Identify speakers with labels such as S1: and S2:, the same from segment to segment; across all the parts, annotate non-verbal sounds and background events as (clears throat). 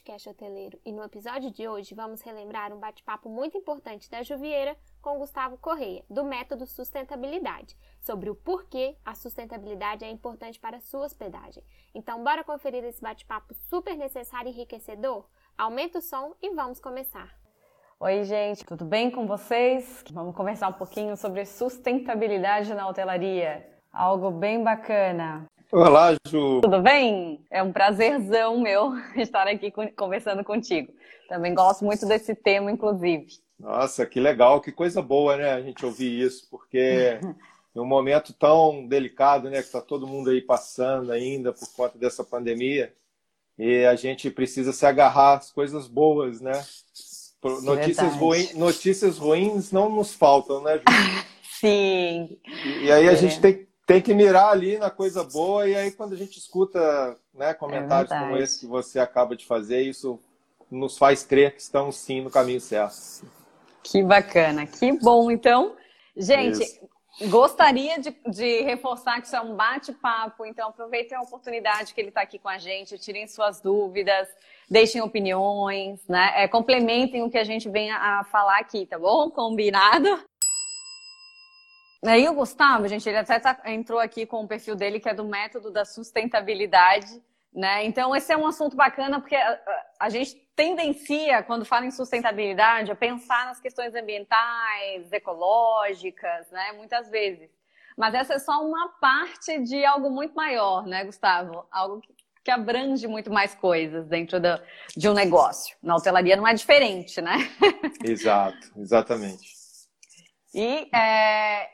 S1: podcast hoteleiro e no episódio de hoje vamos relembrar um bate-papo muito importante da Juvieira com Gustavo Correia, do método sustentabilidade, sobre o porquê a sustentabilidade é importante para a sua hospedagem. Então, bora conferir esse bate-papo super necessário e enriquecedor? Aumenta o som e vamos começar.
S2: Oi, gente, tudo bem com vocês? Vamos conversar um pouquinho sobre sustentabilidade na hotelaria. Algo bem bacana.
S3: Olá, Ju.
S2: Tudo bem? É um prazerzão meu (laughs) estar aqui conversando contigo. Também gosto muito desse tema, inclusive.
S3: Nossa, que legal, que coisa boa, né? A gente ouvir isso, porque em (laughs) um momento tão delicado, né, que está todo mundo aí passando ainda por conta dessa pandemia, e a gente precisa se agarrar às coisas boas, né? Notícias, ruim, notícias ruins não nos faltam, né, Ju? (laughs)
S2: Sim.
S3: E, e aí a é. gente tem, tem que mirar ali na coisa boa, e aí quando a gente escuta né, comentários é como esse que você acaba de fazer, isso nos faz crer que estamos sim no caminho certo.
S2: Que bacana, que bom. Então, gente, isso. gostaria de, de, reforçar que isso é um bate-papo, então aproveitem a oportunidade que ele está aqui com a gente, tirem suas dúvidas, deixem opiniões, né? É, complementem o que a gente vem a, a falar aqui, tá bom? Combinado? Aí o Gustavo, gente, ele até tá, entrou aqui com o perfil dele, que é do método da sustentabilidade, né? Então, esse é um assunto bacana, porque a, a, gente tendencia, quando fala em sustentabilidade, a pensar nas questões ambientais, ecológicas, né? Muitas vezes. Mas essa é só uma parte de algo muito maior, né, Gustavo? Algo que, que abrange muito mais coisas dentro do, de um negócio. Na hotelaria não é diferente, né? (laughs)
S3: Exato, exatamente.
S2: E é,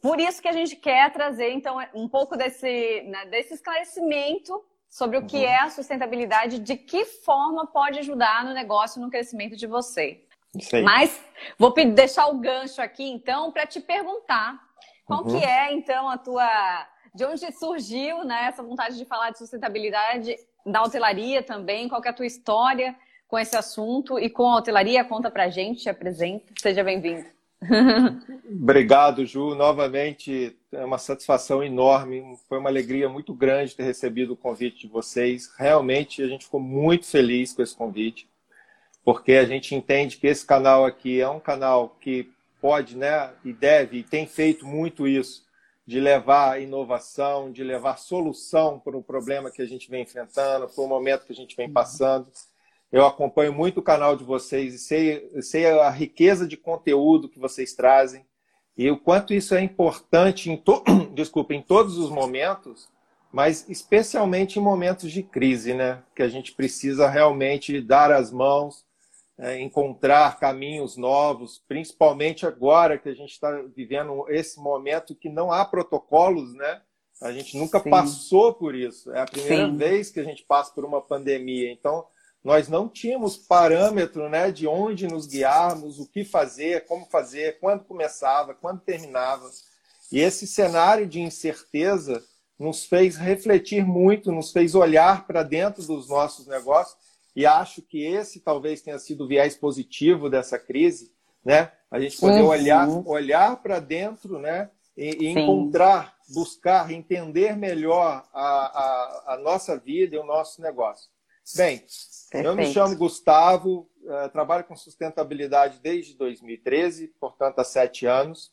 S2: por isso que a gente quer trazer, então, um pouco desse, né, desse esclarecimento sobre o que uhum. é a sustentabilidade, de que forma pode ajudar no negócio, no crescimento de você. Mas vou deixar o gancho aqui, então, para te perguntar qual uhum. que é, então, a tua... De onde surgiu né, essa vontade de falar de sustentabilidade da hotelaria também? Qual que é a tua história com esse assunto e com a hotelaria? Conta pra gente, te apresenta. Seja bem-vindo. (laughs)
S3: Obrigado, Ju. Novamente, é uma satisfação enorme. Foi uma alegria muito grande ter recebido o convite de vocês. Realmente, a gente ficou muito feliz com esse convite, porque a gente entende que esse canal aqui é um canal que pode, né, e deve, e tem feito muito isso, de levar inovação, de levar solução para o problema que a gente vem enfrentando, para o momento que a gente vem passando. Eu acompanho muito o canal de vocês e sei, sei a riqueza de conteúdo que vocês trazem e o quanto isso é importante em, to... (coughs) Desculpa, em todos os momentos, mas especialmente em momentos de crise, né? Que a gente precisa realmente dar as mãos, é, encontrar caminhos novos, principalmente agora que a gente está vivendo esse momento que não há protocolos, né? A gente nunca Sim. passou por isso. É a primeira Sim. vez que a gente passa por uma pandemia. Então, nós não tínhamos parâmetro né, de onde nos guiarmos, o que fazer, como fazer, quando começava, quando terminava. E esse cenário de incerteza nos fez refletir muito, nos fez olhar para dentro dos nossos negócios, e acho que esse talvez tenha sido o viés positivo dessa crise, né? A gente poder uhum. olhar, olhar para dentro, né? E, e encontrar, buscar, entender melhor a, a, a nossa vida e o nosso negócio. Bem, Perfeito. Eu me chamo Gustavo, uh, trabalho com sustentabilidade desde 2013, portanto há sete anos.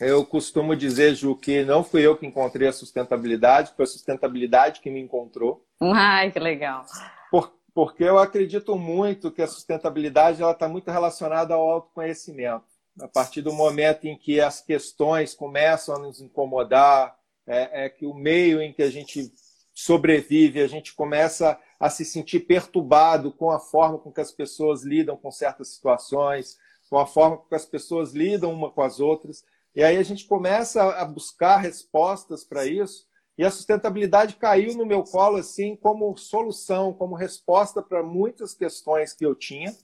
S3: Eu costumo dizer, Ju, que não fui eu que encontrei a sustentabilidade, foi a sustentabilidade que me encontrou.
S2: Ai, que legal.
S3: Por, porque eu acredito muito que a sustentabilidade está muito relacionada ao autoconhecimento. A partir do momento em que as questões começam a nos incomodar, é, é que o meio em que a gente sobrevive, a gente começa a se sentir perturbado com a forma com que as pessoas lidam com certas situações, com a forma com que as pessoas lidam uma com as outras. E aí a gente começa a buscar respostas para isso. E a sustentabilidade caiu no meu colo assim como solução, como resposta para muitas questões que eu tinha.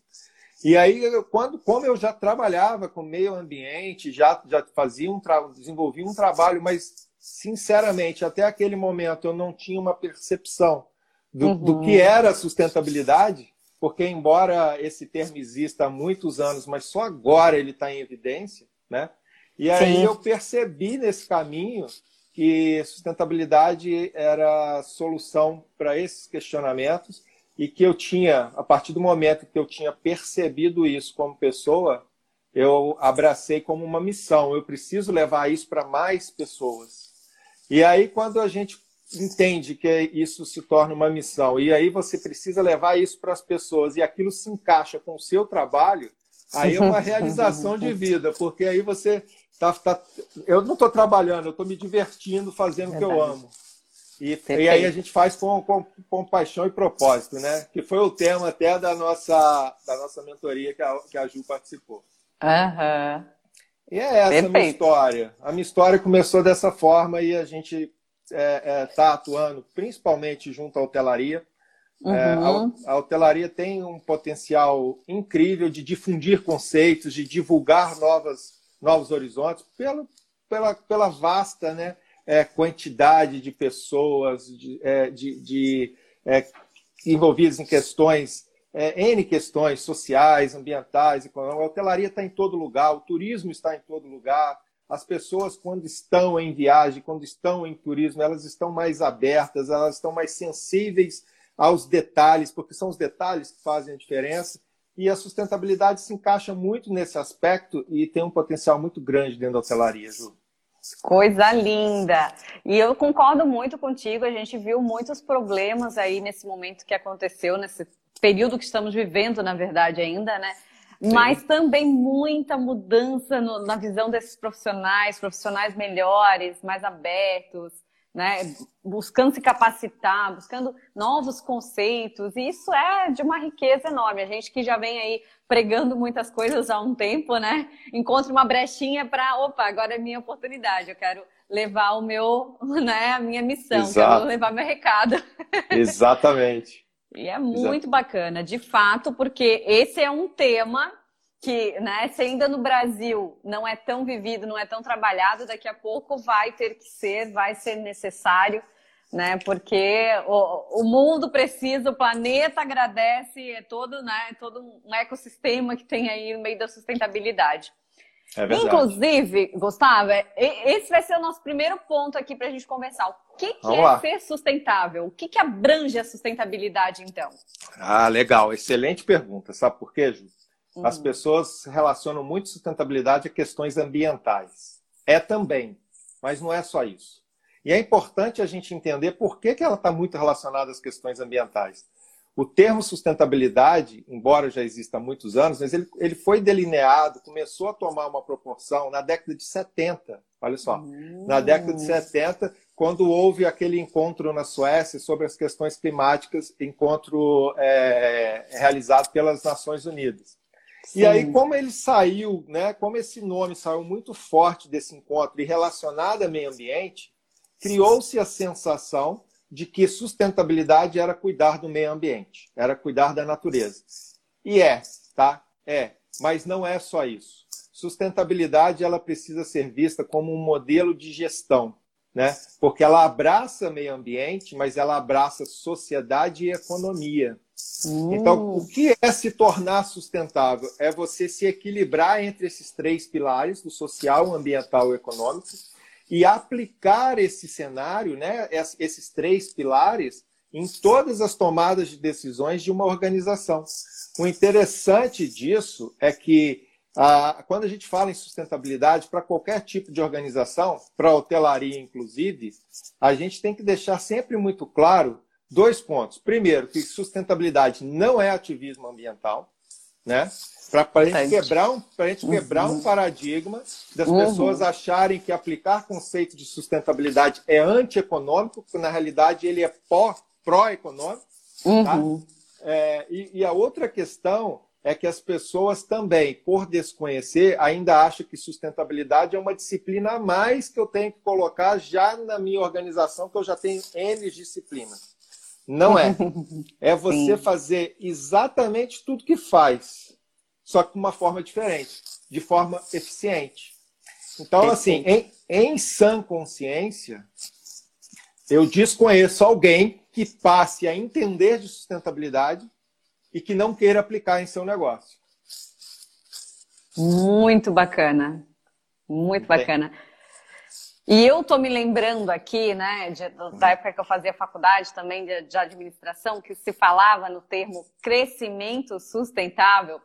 S3: E aí, quando, como eu já trabalhava com meio ambiente, já, já fazia um desenvolvia um trabalho, mas sinceramente, até aquele momento eu não tinha uma percepção do, uhum. do que era sustentabilidade, porque embora esse termo exista há muitos anos, mas só agora ele está em evidência, né? E aí Sim. eu percebi nesse caminho que sustentabilidade era a solução para esses questionamentos e que eu tinha, a partir do momento que eu tinha percebido isso como pessoa, eu abracei como uma missão. Eu preciso levar isso para mais pessoas. E aí, quando a gente entende que isso se torna uma missão, e aí você precisa levar isso para as pessoas, e aquilo se encaixa com o seu trabalho, aí é uma (laughs) realização de vida, porque aí você tá, tá eu não estou trabalhando, eu estou me divertindo fazendo o que eu amo. E, e, aí a gente faz com, com, com, paixão e propósito, né? Que foi o tema até da nossa, da nossa mentoria que a, que a Ju participou.
S2: Uhum.
S3: E é essa Perfeito. a minha história. A minha história começou dessa forma e a gente está é, é, atuando principalmente junto à hotelaria. Uhum. É, a, uhum. a, hotelaria tem um potencial incrível de difundir conceitos, de divulgar novas, novos horizontes pelo, pela, pela vasta né, é, quantidade de pessoas de, é, de, de é, envolvidas em questões N questões sociais, ambientais, econômicas. A hotelaria está em todo lugar, o turismo está em todo lugar. As pessoas, quando estão em viagem, quando estão em turismo, elas estão mais abertas, elas estão mais sensíveis aos detalhes, porque são os detalhes que fazem a diferença. E a sustentabilidade se encaixa muito nesse aspecto e tem um potencial muito grande dentro da hotelaria, Ju.
S2: Coisa linda! E eu concordo muito contigo, a gente viu muitos problemas aí nesse momento que aconteceu, nesse período que estamos vivendo, na verdade, ainda, né? Sim. Mas também muita mudança no, na visão desses profissionais, profissionais melhores, mais abertos, né? Buscando se capacitar, buscando novos conceitos. E isso é de uma riqueza enorme. A gente que já vem aí pregando muitas coisas há um tempo, né? Encontra uma brechinha para, opa, agora é minha oportunidade. Eu quero levar o meu, (laughs) né, a minha missão, Exato. quero levar meu recado. (laughs)
S3: Exatamente.
S2: E é muito Exato. bacana, de fato, porque esse é um tema que, né, se ainda no Brasil não é tão vivido, não é tão trabalhado, daqui a pouco vai ter que ser, vai ser necessário, né, porque o, o mundo precisa, o planeta agradece, é todo, né, é todo um ecossistema que tem aí no meio da sustentabilidade. É Inclusive, Gustavo, esse vai ser o nosso primeiro ponto aqui para a gente conversar. O que, que é lá. ser sustentável? O que, que abrange a sustentabilidade, então?
S3: Ah, legal. Excelente pergunta. Sabe por quê, Ju? Hum. As pessoas relacionam muito sustentabilidade a questões ambientais. É também, mas não é só isso. E é importante a gente entender por que, que ela está muito relacionada às questões ambientais. O termo sustentabilidade, embora já exista há muitos anos, mas ele, ele foi delineado, começou a tomar uma proporção na década de 70. Olha só, uhum. na década de 70, quando houve aquele encontro na Suécia sobre as questões climáticas, encontro é, realizado pelas Nações Unidas. Sim. E aí, como ele saiu, né, como esse nome saiu muito forte desse encontro e relacionado ao meio ambiente, criou-se a sensação de que sustentabilidade era cuidar do meio ambiente, era cuidar da natureza. E é, tá? É, mas não é só isso. Sustentabilidade ela precisa ser vista como um modelo de gestão, né? Porque ela abraça meio ambiente, mas ela abraça sociedade e economia. Hum. Então, o que é se tornar sustentável? É você se equilibrar entre esses três pilares, do social, ambiental e econômico, e aplicar esse cenário, né, esses três pilares, em todas as tomadas de decisões de uma organização. O interessante disso é que ah, quando a gente fala em sustentabilidade para qualquer tipo de organização, para a hotelaria inclusive, a gente tem que deixar sempre muito claro dois pontos. Primeiro, que sustentabilidade não é ativismo ambiental, né? Para a gente quebrar, um, gente quebrar uhum. um paradigma das uhum. pessoas acharem que aplicar conceito de sustentabilidade é antieconômico, porque na realidade ele é pró-econômico. Tá? Uhum. É, e, e, a outra questão é que as pessoas também, por desconhecer, ainda acham que sustentabilidade é uma disciplina a mais que eu tenho que colocar já na minha organização, que eu já tenho N disciplinas. Não é. (laughs) É você Sim. fazer exatamente tudo que faz só que de uma forma diferente, de forma eficiente. Então, assim, em, em sã consciência, eu desconheço alguém que passe a entender de sustentabilidade e que não queira aplicar em seu negócio.
S2: Muito bacana. Muito bacana. E eu tô me lembrando aqui, né, de, da época que eu fazia faculdade também de, de administração, que se falava no termo crescimento sustentável,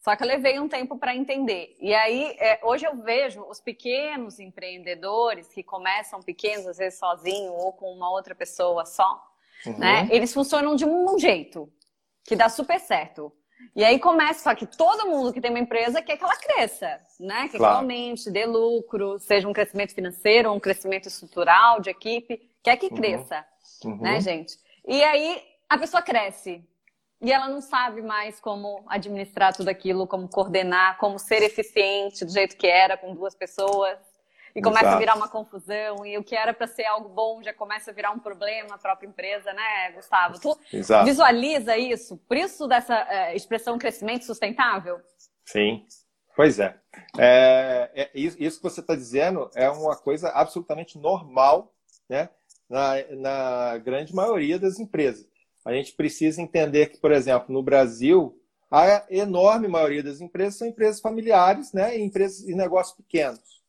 S2: só que eu levei um tempo para entender. E aí, é, hoje eu vejo os pequenos empreendedores que começam pequenos, às vezes sozinho ou com uma outra pessoa só, uhum. né? Eles funcionam de um jeito que dá super certo. E aí começa, só que todo mundo que tem uma empresa quer que ela cresça, né? Claro. que ela aumente, dê lucro, seja um crescimento financeiro, um crescimento estrutural de equipe, quer que uhum. cresça, uhum. né, gente? E aí a pessoa cresce. E ela não sabe mais como administrar tudo aquilo, como coordenar, como ser eficiente do jeito que era com duas pessoas. E começa Exato. a virar uma confusão, e o que era para ser algo bom já começa a virar um problema na própria empresa, né, Gustavo? Tu Exato. visualiza isso? Por isso dessa é, expressão crescimento sustentável?
S3: Sim, pois é. é, é isso que você está dizendo é uma coisa absolutamente normal né, na, na grande maioria das empresas. A gente precisa entender que, por exemplo, no Brasil, a enorme maioria das empresas são empresas familiares né, e empresas e negócios pequenos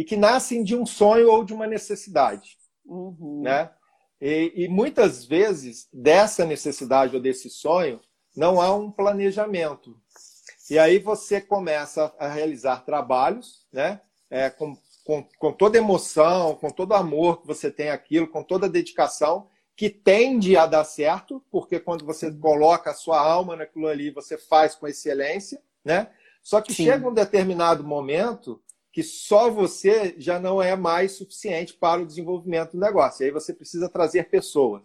S3: e que nascem de um sonho ou de uma necessidade. Uhum. Né? E, e, muitas vezes, dessa necessidade ou desse sonho, não há um planejamento. E aí você começa a realizar trabalhos né? É, com, com, com toda emoção, com todo amor que você tem aquilo, com toda dedicação, que tende a dar certo, porque quando você coloca a sua alma naquilo ali, você faz com excelência, né? Só que Sim. chega um determinado momento que só você já não é mais suficiente para o desenvolvimento do negócio. E aí você precisa trazer pessoas.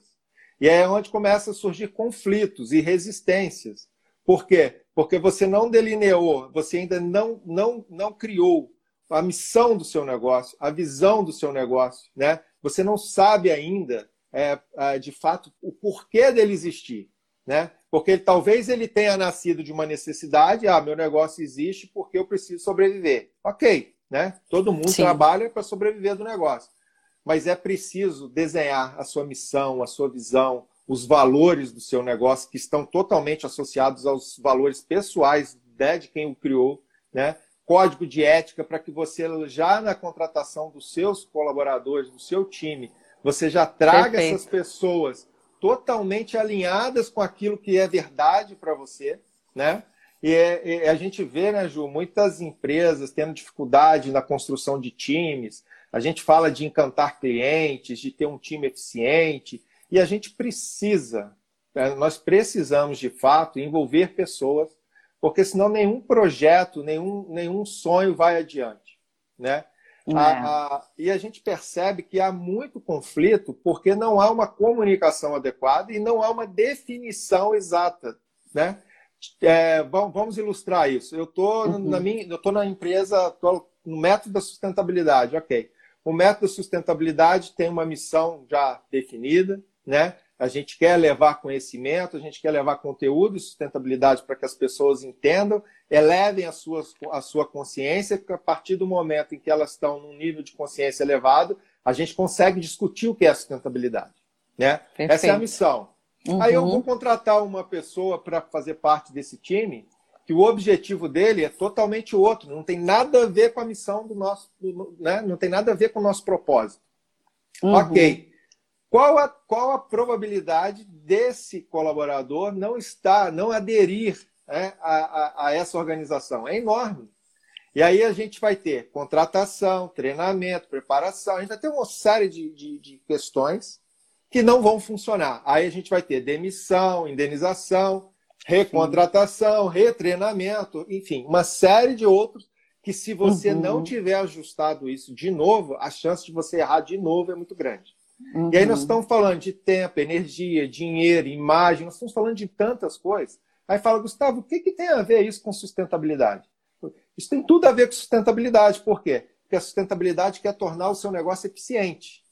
S3: E é onde começa a surgir conflitos e resistências. Por quê? Porque você não delineou, você ainda não, não, não criou a missão do seu negócio, a visão do seu negócio. Né? Você não sabe ainda, é, é, de fato, o porquê dele existir. Né? Porque talvez ele tenha nascido de uma necessidade, ah, meu negócio existe porque eu preciso sobreviver. Ok, né? Todo mundo Sim. trabalha para sobreviver do negócio. Mas é preciso desenhar a sua missão, a sua visão, os valores do seu negócio, que estão totalmente associados aos valores pessoais né, de quem o criou, né? código de ética para que você, já na contratação dos seus colaboradores, do seu time, você já traga Perfeito. essas pessoas totalmente alinhadas com aquilo que é verdade para você, né? E, é, a gente vê, né, Ju, muitas empresas tendo dificuldade na construção de times. A gente fala de encantar clientes, de ter um time eficiente. E a gente precisa, né, nós precisamos, de fato, envolver pessoas, porque senão nenhum projeto, nenhum, nenhum sonho vai adiante. Né? É. A, a, e a gente percebe que há muito conflito porque não há uma comunicação adequada e não há uma definição exata. Né? É, vamos ilustrar isso. Eu estou uhum. na minha, eu tô na empresa, tô no método da sustentabilidade, ok. O método da sustentabilidade tem uma missão já definida, né? A gente quer levar conhecimento, a gente quer levar conteúdo e sustentabilidade para que as pessoas entendam, elevem a sua, a sua consciência, porque a partir do momento em que elas estão num nível de consciência elevado, a gente consegue discutir o que é sustentabilidade. Né? Essa é a missão. Uhum. Aí eu vou contratar uma pessoa para fazer parte desse time, que o objetivo dele é totalmente outro, não tem nada a ver com a missão do nosso, né? não tem nada a ver com o nosso propósito. Uhum. Ok. Qual a, qual a probabilidade desse colaborador não estar, não aderir né, a, a, a essa organização? É enorme. E aí a gente vai ter contratação, treinamento, preparação, a gente vai ter uma série de, de, de questões que não vão funcionar. Aí a gente vai ter demissão, indenização, recontratação, retreinamento, enfim, uma série de outros que se você uhum. não tiver ajustado isso de novo, a chance de você errar de novo é muito grande. Uhum. E aí nós uhum. estamos falando de tempo, energia, dinheiro, imagem, nós estamos falando de tantas coisas. Aí fala, Gustavo, o que, que tem a ver isso com sustentabilidade? Isso tem tudo a ver com sustentabilidade. Por quê? Porque a sustentabilidade quer tornar o seu negócio eficiente.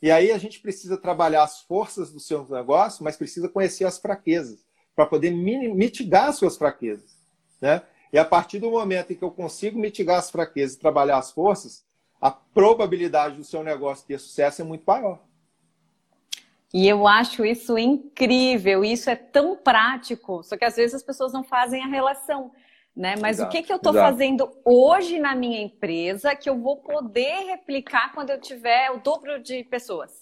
S3: E aí a gente precisa trabalhar as forças do seu negócio, mas precisa conhecer as fraquezas, para poder mitigar as suas fraquezas. Né? E a partir do momento em que eu consigo mitigar as fraquezas e trabalhar as forças, a probabilidade do seu negócio ter sucesso é muito maior.
S2: E eu acho isso incrível, isso é tão prático, só que às vezes as pessoas não fazem a relação. Né? Mas exato, o que, que eu estou fazendo hoje na minha empresa que eu vou poder replicar quando eu tiver o dobro de pessoas?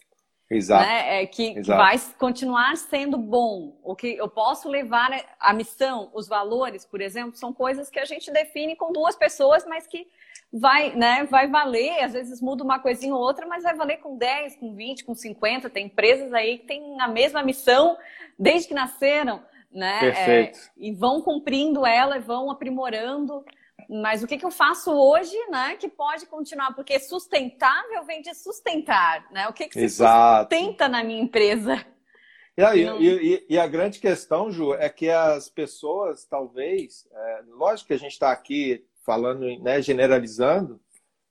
S3: Exato.
S2: Né? É, que, que, vai continuar sendo bom. O que eu posso levar a missão, os valores, por exemplo, são coisas que a gente define com duas pessoas, mas que vai, né, vai valer, às vezes muda uma coisinha ou outra, mas vai valer com 10, com 20, com 50. Tem empresas aí que têm a mesma missão desde que nasceram, né?
S3: Perfeito. É,
S2: e vão cumprindo ela, vão aprimorando. Mas o que, que eu faço hoje, né, que pode continuar? Porque sustentável vem de sustentar, né? O que, que se Exato. sustenta na minha empresa?
S3: E, aí, Não... e, e, a grande questão, Ju, é que as pessoas, talvez, é, lógico que a gente está aqui falando, né, generalizando,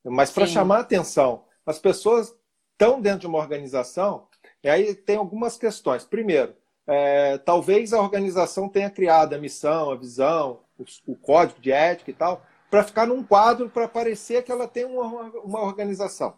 S3: mas para chamar a atenção, as pessoas estão dentro de uma organização, e aí tem algumas questões. Primeiro, é, talvez a organização tenha criado a missão, a visão, o, o código de ética e tal, para ficar num quadro para parecer que ela tem uma, uma organização.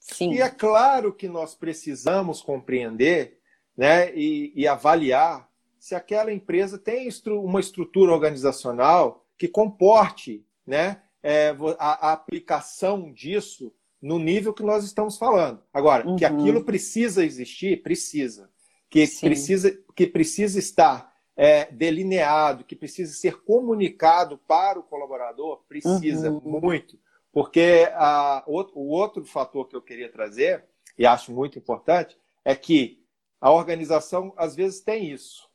S2: Sim.
S3: E é claro que nós precisamos compreender né, e, e avaliar se aquela empresa tem uma estrutura organizacional que comporte né, é, a, a, aplicação disso no nível que nós estamos falando. Agora, uhum. que aquilo precisa existir, precisa. Que precisa, que precisa estar é, delineado, que precisa ser comunicado para o colaborador, precisa uhum. muito. Porque a, o outro fator que eu queria trazer, e acho muito importante, é que a organização às vezes tem isso,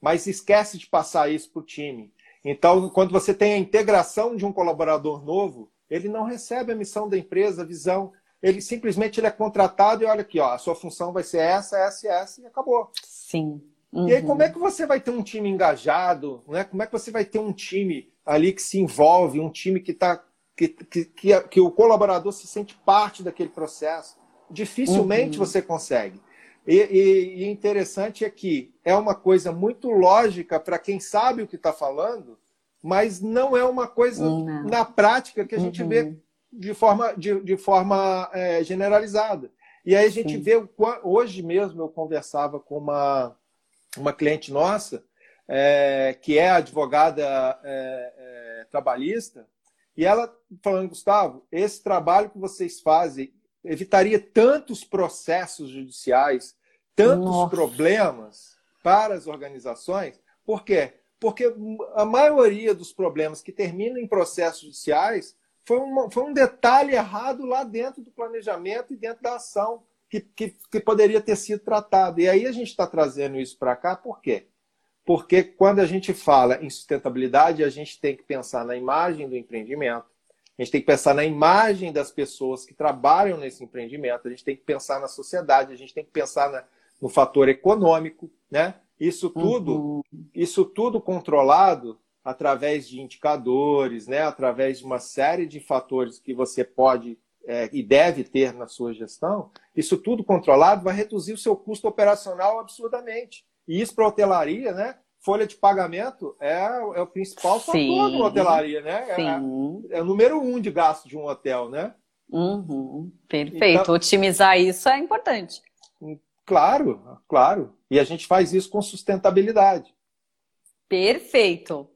S3: mas esquece de passar isso para o time. Então, quando você tem a integração de um colaborador novo, ele não recebe a missão da empresa, a visão. Ele simplesmente ele é contratado e olha aqui, ó, a sua função vai ser essa, essa e essa, e acabou.
S2: Sim.
S3: Uhum. E aí, como é que você vai ter um time engajado? Né? Como é que você vai ter um time ali que se envolve, um time que está. Que, que, que, que, o colaborador se sente parte daquele processo? Dificilmente uhum. você consegue. E, e, e, interessante é que é uma coisa muito lógica para quem sabe o que está falando, mas não é uma coisa não. na prática que a gente uhum. vê de forma, de, de forma é, generalizada. E aí a gente Sim. vê, hoje mesmo eu conversava com uma, uma cliente nossa, é, que é advogada é, é, trabalhista, e ela falando, Gustavo, esse trabalho que vocês fazem evitaria tantos processos judiciais, tantos Nossa. problemas para as organizações. Por quê? Porque a maioria dos problemas que terminam em processos judiciais foi, uma, foi um detalhe errado lá dentro do planejamento e dentro da ação que, que, que poderia ter sido tratado. E aí a gente está trazendo isso para cá, por quê? Porque quando a gente fala em sustentabilidade, a gente tem que pensar na imagem do empreendimento, a gente tem que pensar na imagem das pessoas que trabalham nesse empreendimento, a gente tem que pensar na sociedade, a gente tem que pensar na, no fator econômico, né? Isso tudo, uhum. isso tudo controlado através de indicadores, né? Através de uma série de fatores que você pode é, e deve ter na sua gestão, isso tudo controlado vai reduzir o seu custo operacional absurdamente. E isso para a hotelaria, né? Folha de pagamento é, é o principal fator Sim. da hotelaria, né? É, é, o número um de gasto de um hotel, né?
S2: Uhum. Perfeito. Então, Otimizar isso é importante.
S3: Claro, claro. E a gente faz isso com sustentabilidade.
S2: Perfeito.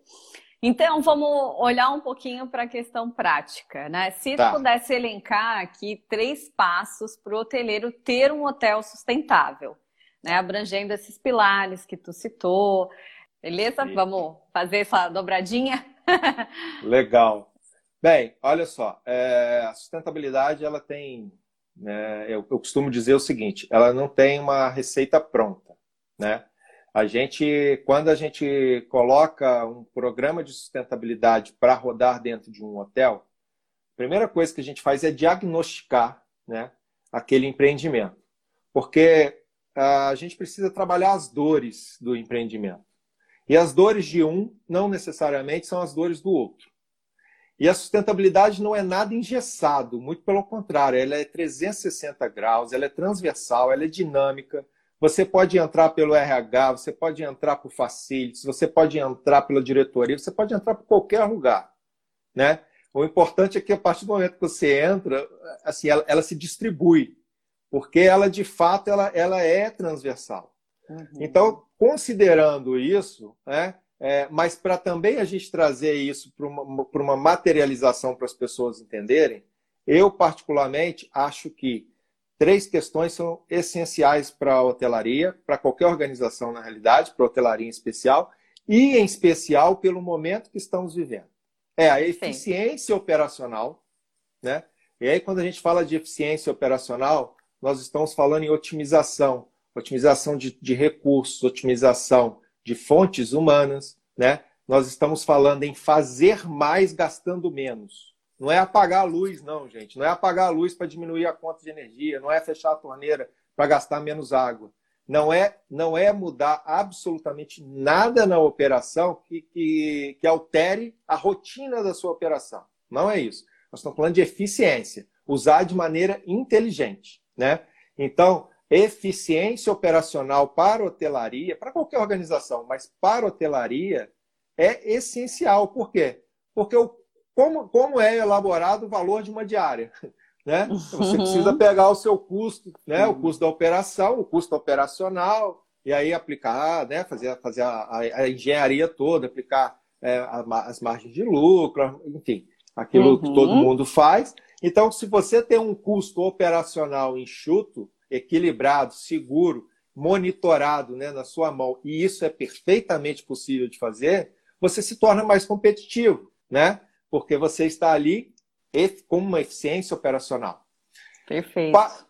S2: Então, vamos olhar um pouquinho para a questão prática, né? Se tá. pudesse elencar aqui três passos para o hoteleiro ter um hotel sustentável, né? Abrangendo esses pilares que tu citou. Beleza? Vamos fazer essa dobradinha? (laughs)
S3: Legal. Bem, olha só, é, a sustentabilidade ela tem, né, eu, eu costumo dizer o seguinte, ela não tem uma receita pronta, né? A gente, quando a gente coloca um programa de sustentabilidade para rodar dentro de um hotel, a primeira coisa que a gente faz é diagnosticar né, aquele empreendimento. Porque a gente precisa trabalhar as dores do empreendimento. E as dores de um não necessariamente são as dores do outro. E a sustentabilidade não é nada engessado, muito pelo contrário, ela é 360 graus, ela é transversal, ela é dinâmica, você pode entrar pelo RH, você pode entrar por facilities, você pode entrar pela diretoria, você pode entrar por qualquer lugar, né? O importante é que a partir do momento que você entra, assim, ela, ela se distribui, porque ela de fato ela, ela é transversal. Uhum. Então, considerando isso, né, É, mas para também a gente trazer isso para uma, uma materialização para as pessoas entenderem, eu particularmente acho que três questões são essenciais para a hotelaria, para qualquer organização na realidade, para a hotelaria em especial, e em especial pelo momento que estamos vivendo. É a eficiência Sim. operacional, né? E aí quando a gente fala de eficiência operacional, nós estamos falando em otimização, otimização de, de recursos, otimização de fontes humanas, né? Nós estamos falando em fazer mais gastando menos. Não é apagar a luz, não, gente. Não é apagar a luz para diminuir a conta de energia, não é fechar a torneira para gastar menos água. Não é, não é mudar absolutamente nada na operação que, que, que altere a rotina da sua operação. Não é isso. Nós estamos falando de eficiência, usar de maneira inteligente. Né? Então, eficiência operacional para hotelaria, para qualquer organização, mas para hotelaria, é essencial. Por quê? Porque o, como, como é elaborado o valor de uma diária? (laughs) Né? Você precisa pegar o seu custo, né? o custo da operação, o custo operacional, e aí aplicar, né? fazer, fazer a, a engenharia toda, aplicar é, as margens de lucro, enfim, aquilo uhum. que todo uhum. mundo faz. Então, se você tem um custo operacional enxuto, equilibrado, seguro, monitorado né, na sua mão, e isso é perfeitamente possível de fazer, você se torna mais competitivo, né? Porque você está ali com uma eficiência operacional.
S2: Perfeito. Pa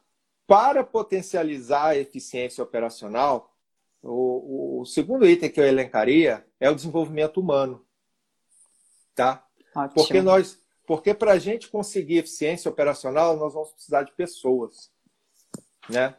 S3: para potencializar a eficiência operacional, o, o, segundo item que eu elencaria é o desenvolvimento humano. Tá? Ótimo. Porque nós, porque para a gente conseguir eficiência operacional, nós vamos precisar de pessoas né?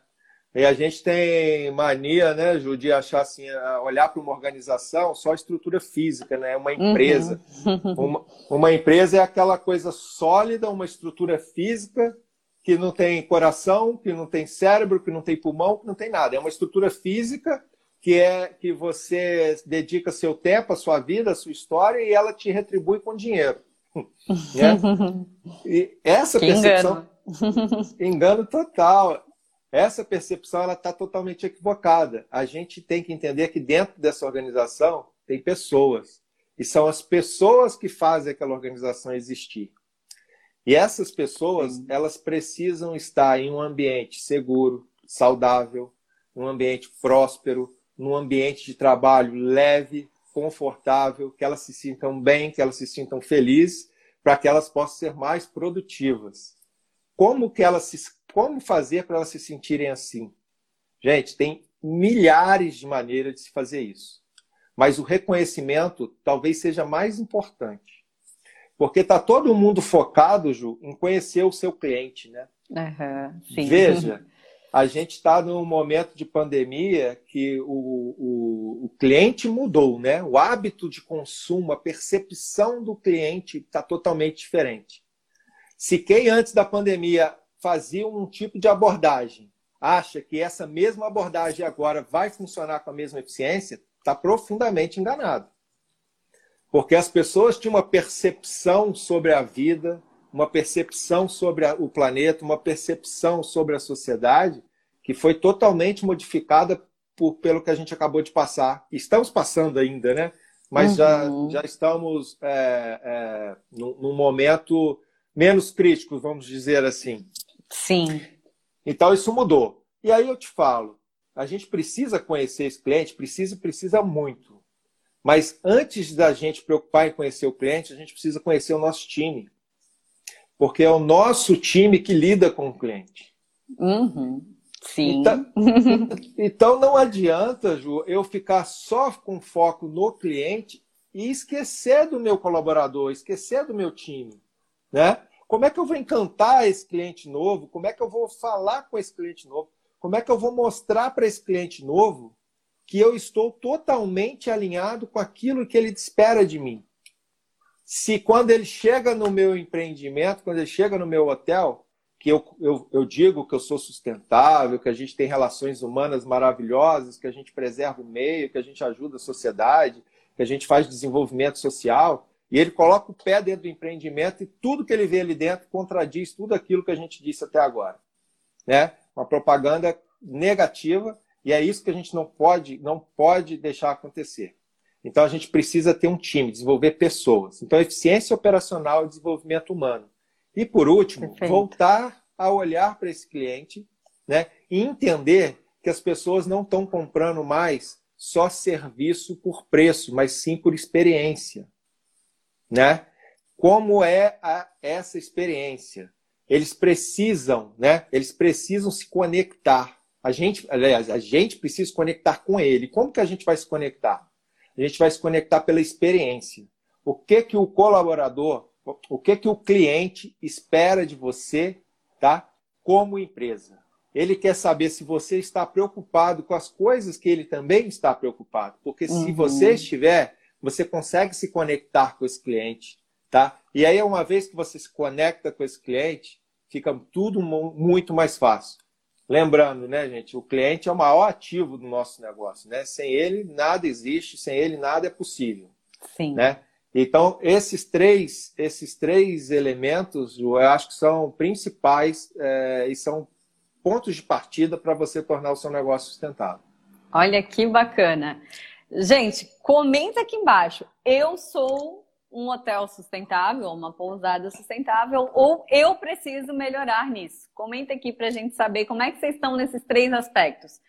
S3: E a gente tem mania, né, Ju, de achar assim, olhar para uma organização só estrutura física, né? Uma empresa. Uhum. Uma, uma empresa é aquela coisa sólida, uma estrutura física que não tem coração, que não tem cérebro, que não tem pulmão, que não tem nada. É uma estrutura física que é que você dedica seu tempo, a sua vida, a sua história e ela te retribui com dinheiro. (laughs) Né? E essa que percepção engano. (laughs) engano total. Essa percepção ela está totalmente equivocada. A gente tem que entender que dentro dessa organização tem pessoas. E são as pessoas que fazem aquela organização existir. E essas pessoas, Sim. elas precisam estar em um ambiente seguro, saudável, um ambiente próspero, num ambiente de trabalho leve, confortável, que elas se sintam bem, que elas se sintam felizes, para que elas possam ser mais produtivas. Como que elas se como fazer para elas se sentirem assim? Gente, tem milhares de maneiras de se fazer isso. Mas o reconhecimento talvez seja mais importante. Porque está todo mundo focado, Ju, em conhecer o seu cliente, né?
S2: Uhum,
S3: Veja, (laughs) a gente está num momento de pandemia que o, o, o, cliente mudou, né? O hábito de consumo, a percepção do cliente está totalmente diferente. Se quem antes da pandemia fazia um tipo de abordagem, acha que essa mesma abordagem agora vai funcionar com a mesma eficiência, está profundamente enganado. Porque as pessoas tinham uma percepção sobre a vida, uma percepção sobre o planeta, uma percepção sobre a sociedade que foi totalmente modificada por, pelo que a gente acabou de passar. Estamos passando ainda, né? Mas uhum. já, já estamos é, é, num, num momento menos crítico, vamos dizer assim.
S2: Sim.
S3: Então isso mudou. E aí eu te falo, a gente precisa conhecer esse cliente, precisa, precisa muito. Mas antes da gente preocupar em conhecer o cliente, a gente precisa conhecer o nosso time. Porque é o nosso time que lida com o cliente.
S2: Uhum. Sim.
S3: Então, (laughs) então não adianta, Ju, eu ficar só com foco no cliente e esquecer do meu colaborador, esquecer do meu time. Né? Como é que eu vou encantar esse cliente novo? Como é que eu vou falar com esse cliente novo? Como é que eu vou mostrar para esse cliente novo que eu estou totalmente alinhado com aquilo que ele espera de mim? Se quando ele chega no meu empreendimento, quando ele chega no meu hotel, que eu, eu, eu digo que eu sou sustentável, que a gente tem relações humanas maravilhosas, que a gente preserva o meio, que a gente ajuda a sociedade, que a gente faz desenvolvimento social, e ele coloca o pé dentro do empreendimento e tudo que ele vê ali dentro contradiz tudo aquilo que a gente disse até agora. Né? Uma propaganda negativa e é isso que a gente não pode, não pode deixar acontecer. Então a gente precisa ter um time, desenvolver pessoas. Então eficiência operacional e desenvolvimento humano. E por último, Perfeito. voltar a olhar para esse cliente, né, e entender que as pessoas não estão comprando mais só serviço por preço, mas sim por experiência, né? Como é a, essa experiência? Eles precisam, né? Eles precisam se conectar. A gente, aliás, a gente precisa se conectar com ele. Como que a gente vai se conectar? A gente vai se conectar pela experiência. O que que o colaborador, o que que o cliente espera de você, tá? Como empresa. Ele quer saber se você está preocupado com as coisas que ele também está preocupado. Porque se uhum. você estiver, você consegue se conectar com esse cliente, tá? E aí, uma vez que você se conecta com esse cliente, fica tudo muito mais fácil. Lembrando, né, gente, o cliente é o maior ativo do nosso negócio, né? Sem ele, nada existe, sem ele, nada é possível. Sim. Né? Então, esses três, esses três elementos, eu acho que são principais é, e são pontos de partida para você tornar o seu negócio sustentável.
S2: Olha que bacana. Gente, comenta aqui embaixo. Eu sou um hotel sustentável, uma pousada sustentável, ou eu preciso melhorar nisso? Comenta aqui para a gente saber como é que vocês estão nesses três aspectos.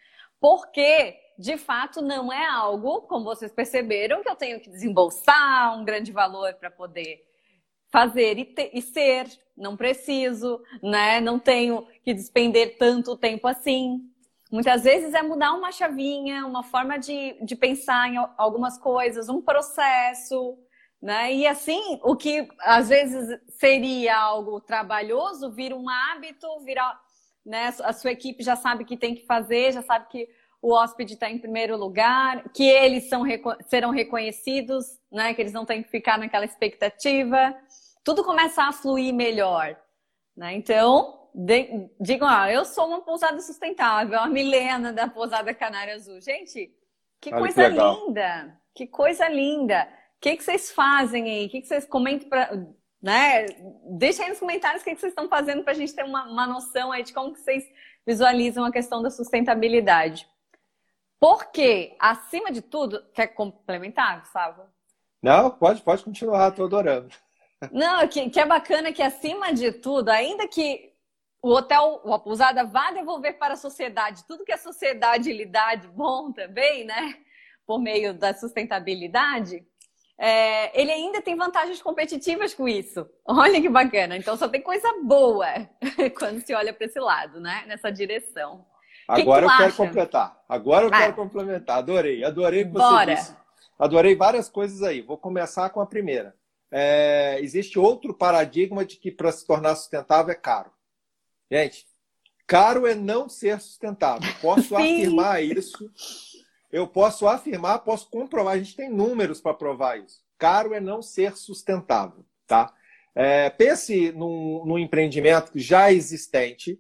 S2: Porque, de fato, não é algo, como vocês perceberam, que eu tenho que desembolsar um grande valor para poder fazer e, e, ser. Não preciso, né? Não tenho que despender tanto tempo assim. Muitas vezes é mudar uma chavinha, uma forma de, de pensar em algumas coisas, um processo, né? E assim, o que às vezes seria algo trabalhoso vira um hábito, vira, né? A sua equipe já sabe que tem que fazer, já sabe que o hóspede está em primeiro lugar, que eles são, serão reconhecidos, né? Que eles não têm que ficar naquela expectativa. Tudo começa a fluir melhor, né? Então, de, digam, ah, eu sou uma pousada sustentável, a Milena da pousada Canário Azul. Gente, que Olha coisa que linda! Que coisa linda! O que, que vocês fazem aí? O que, que vocês comentam para. Né? Deixa aí nos comentários o que, que vocês estão fazendo para a gente ter uma, uma noção aí de como que vocês visualizam a questão da sustentabilidade. Porque, acima de tudo, quer complementar, Gustavo?
S3: Não, pode, pode continuar, estou adorando.
S2: Não, que, que é bacana que, acima de tudo, ainda que o hotel, a pousada vá devolver para a sociedade tudo que a sociedade lhe dá de bom também, né? Por meio da sustentabilidade, é, ele ainda tem vantagens competitivas com isso. Olha que bacana. Então só tem coisa boa (laughs) quando se olha para esse lado, né? Nessa direção.
S3: Agora que que eu quero completar. Agora eu quero complementar. Adorei, adorei que você Bora. disse. Adorei várias coisas aí. Vou começar com a primeira. É, existe outro paradigma de que para se tornar sustentável é caro. Gente, caro é não ser sustentável. Posso (laughs) afirmar isso eu posso afirmar, posso comprovar, a gente tem números para provar isso. Caro é não ser sustentável, tá? É, pense num, num empreendimento já existente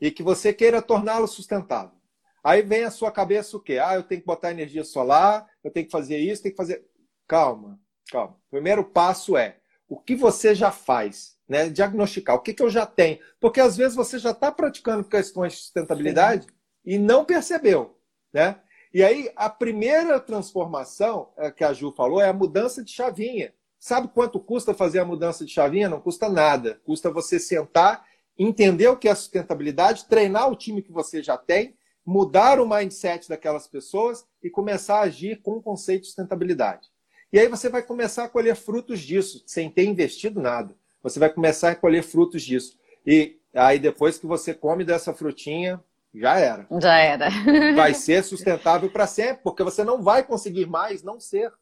S3: e que você queira torná-lo sustentável. Aí vem a sua cabeça o quê? Ah, eu tenho que botar energia solar, eu tenho que fazer isso, tenho que fazer. Calma, calma. O primeiro passo é o que você já faz, né? Diagnosticar o que, que eu já tenho. Porque às vezes você já está praticando questões de sustentabilidade Sim. e não percebeu, né? E aí, a primeira transformação é, que a Ju falou é a mudança de chavinha. Sabe quanto custa fazer a mudança de chavinha? Não custa nada. Custa você sentar, entender o que é sustentabilidade, treinar o time que você já tem, mudar o mindset daquelas pessoas e começar a agir com o conceito de sustentabilidade. E aí você vai começar a colher frutos disso, sem ter investido nada. Você vai começar a colher frutos disso. E aí, depois que você come dessa frutinha, já era.
S2: Já era. (laughs)
S3: vai ser sustentável para sempre, porque você não vai conseguir mais não ser.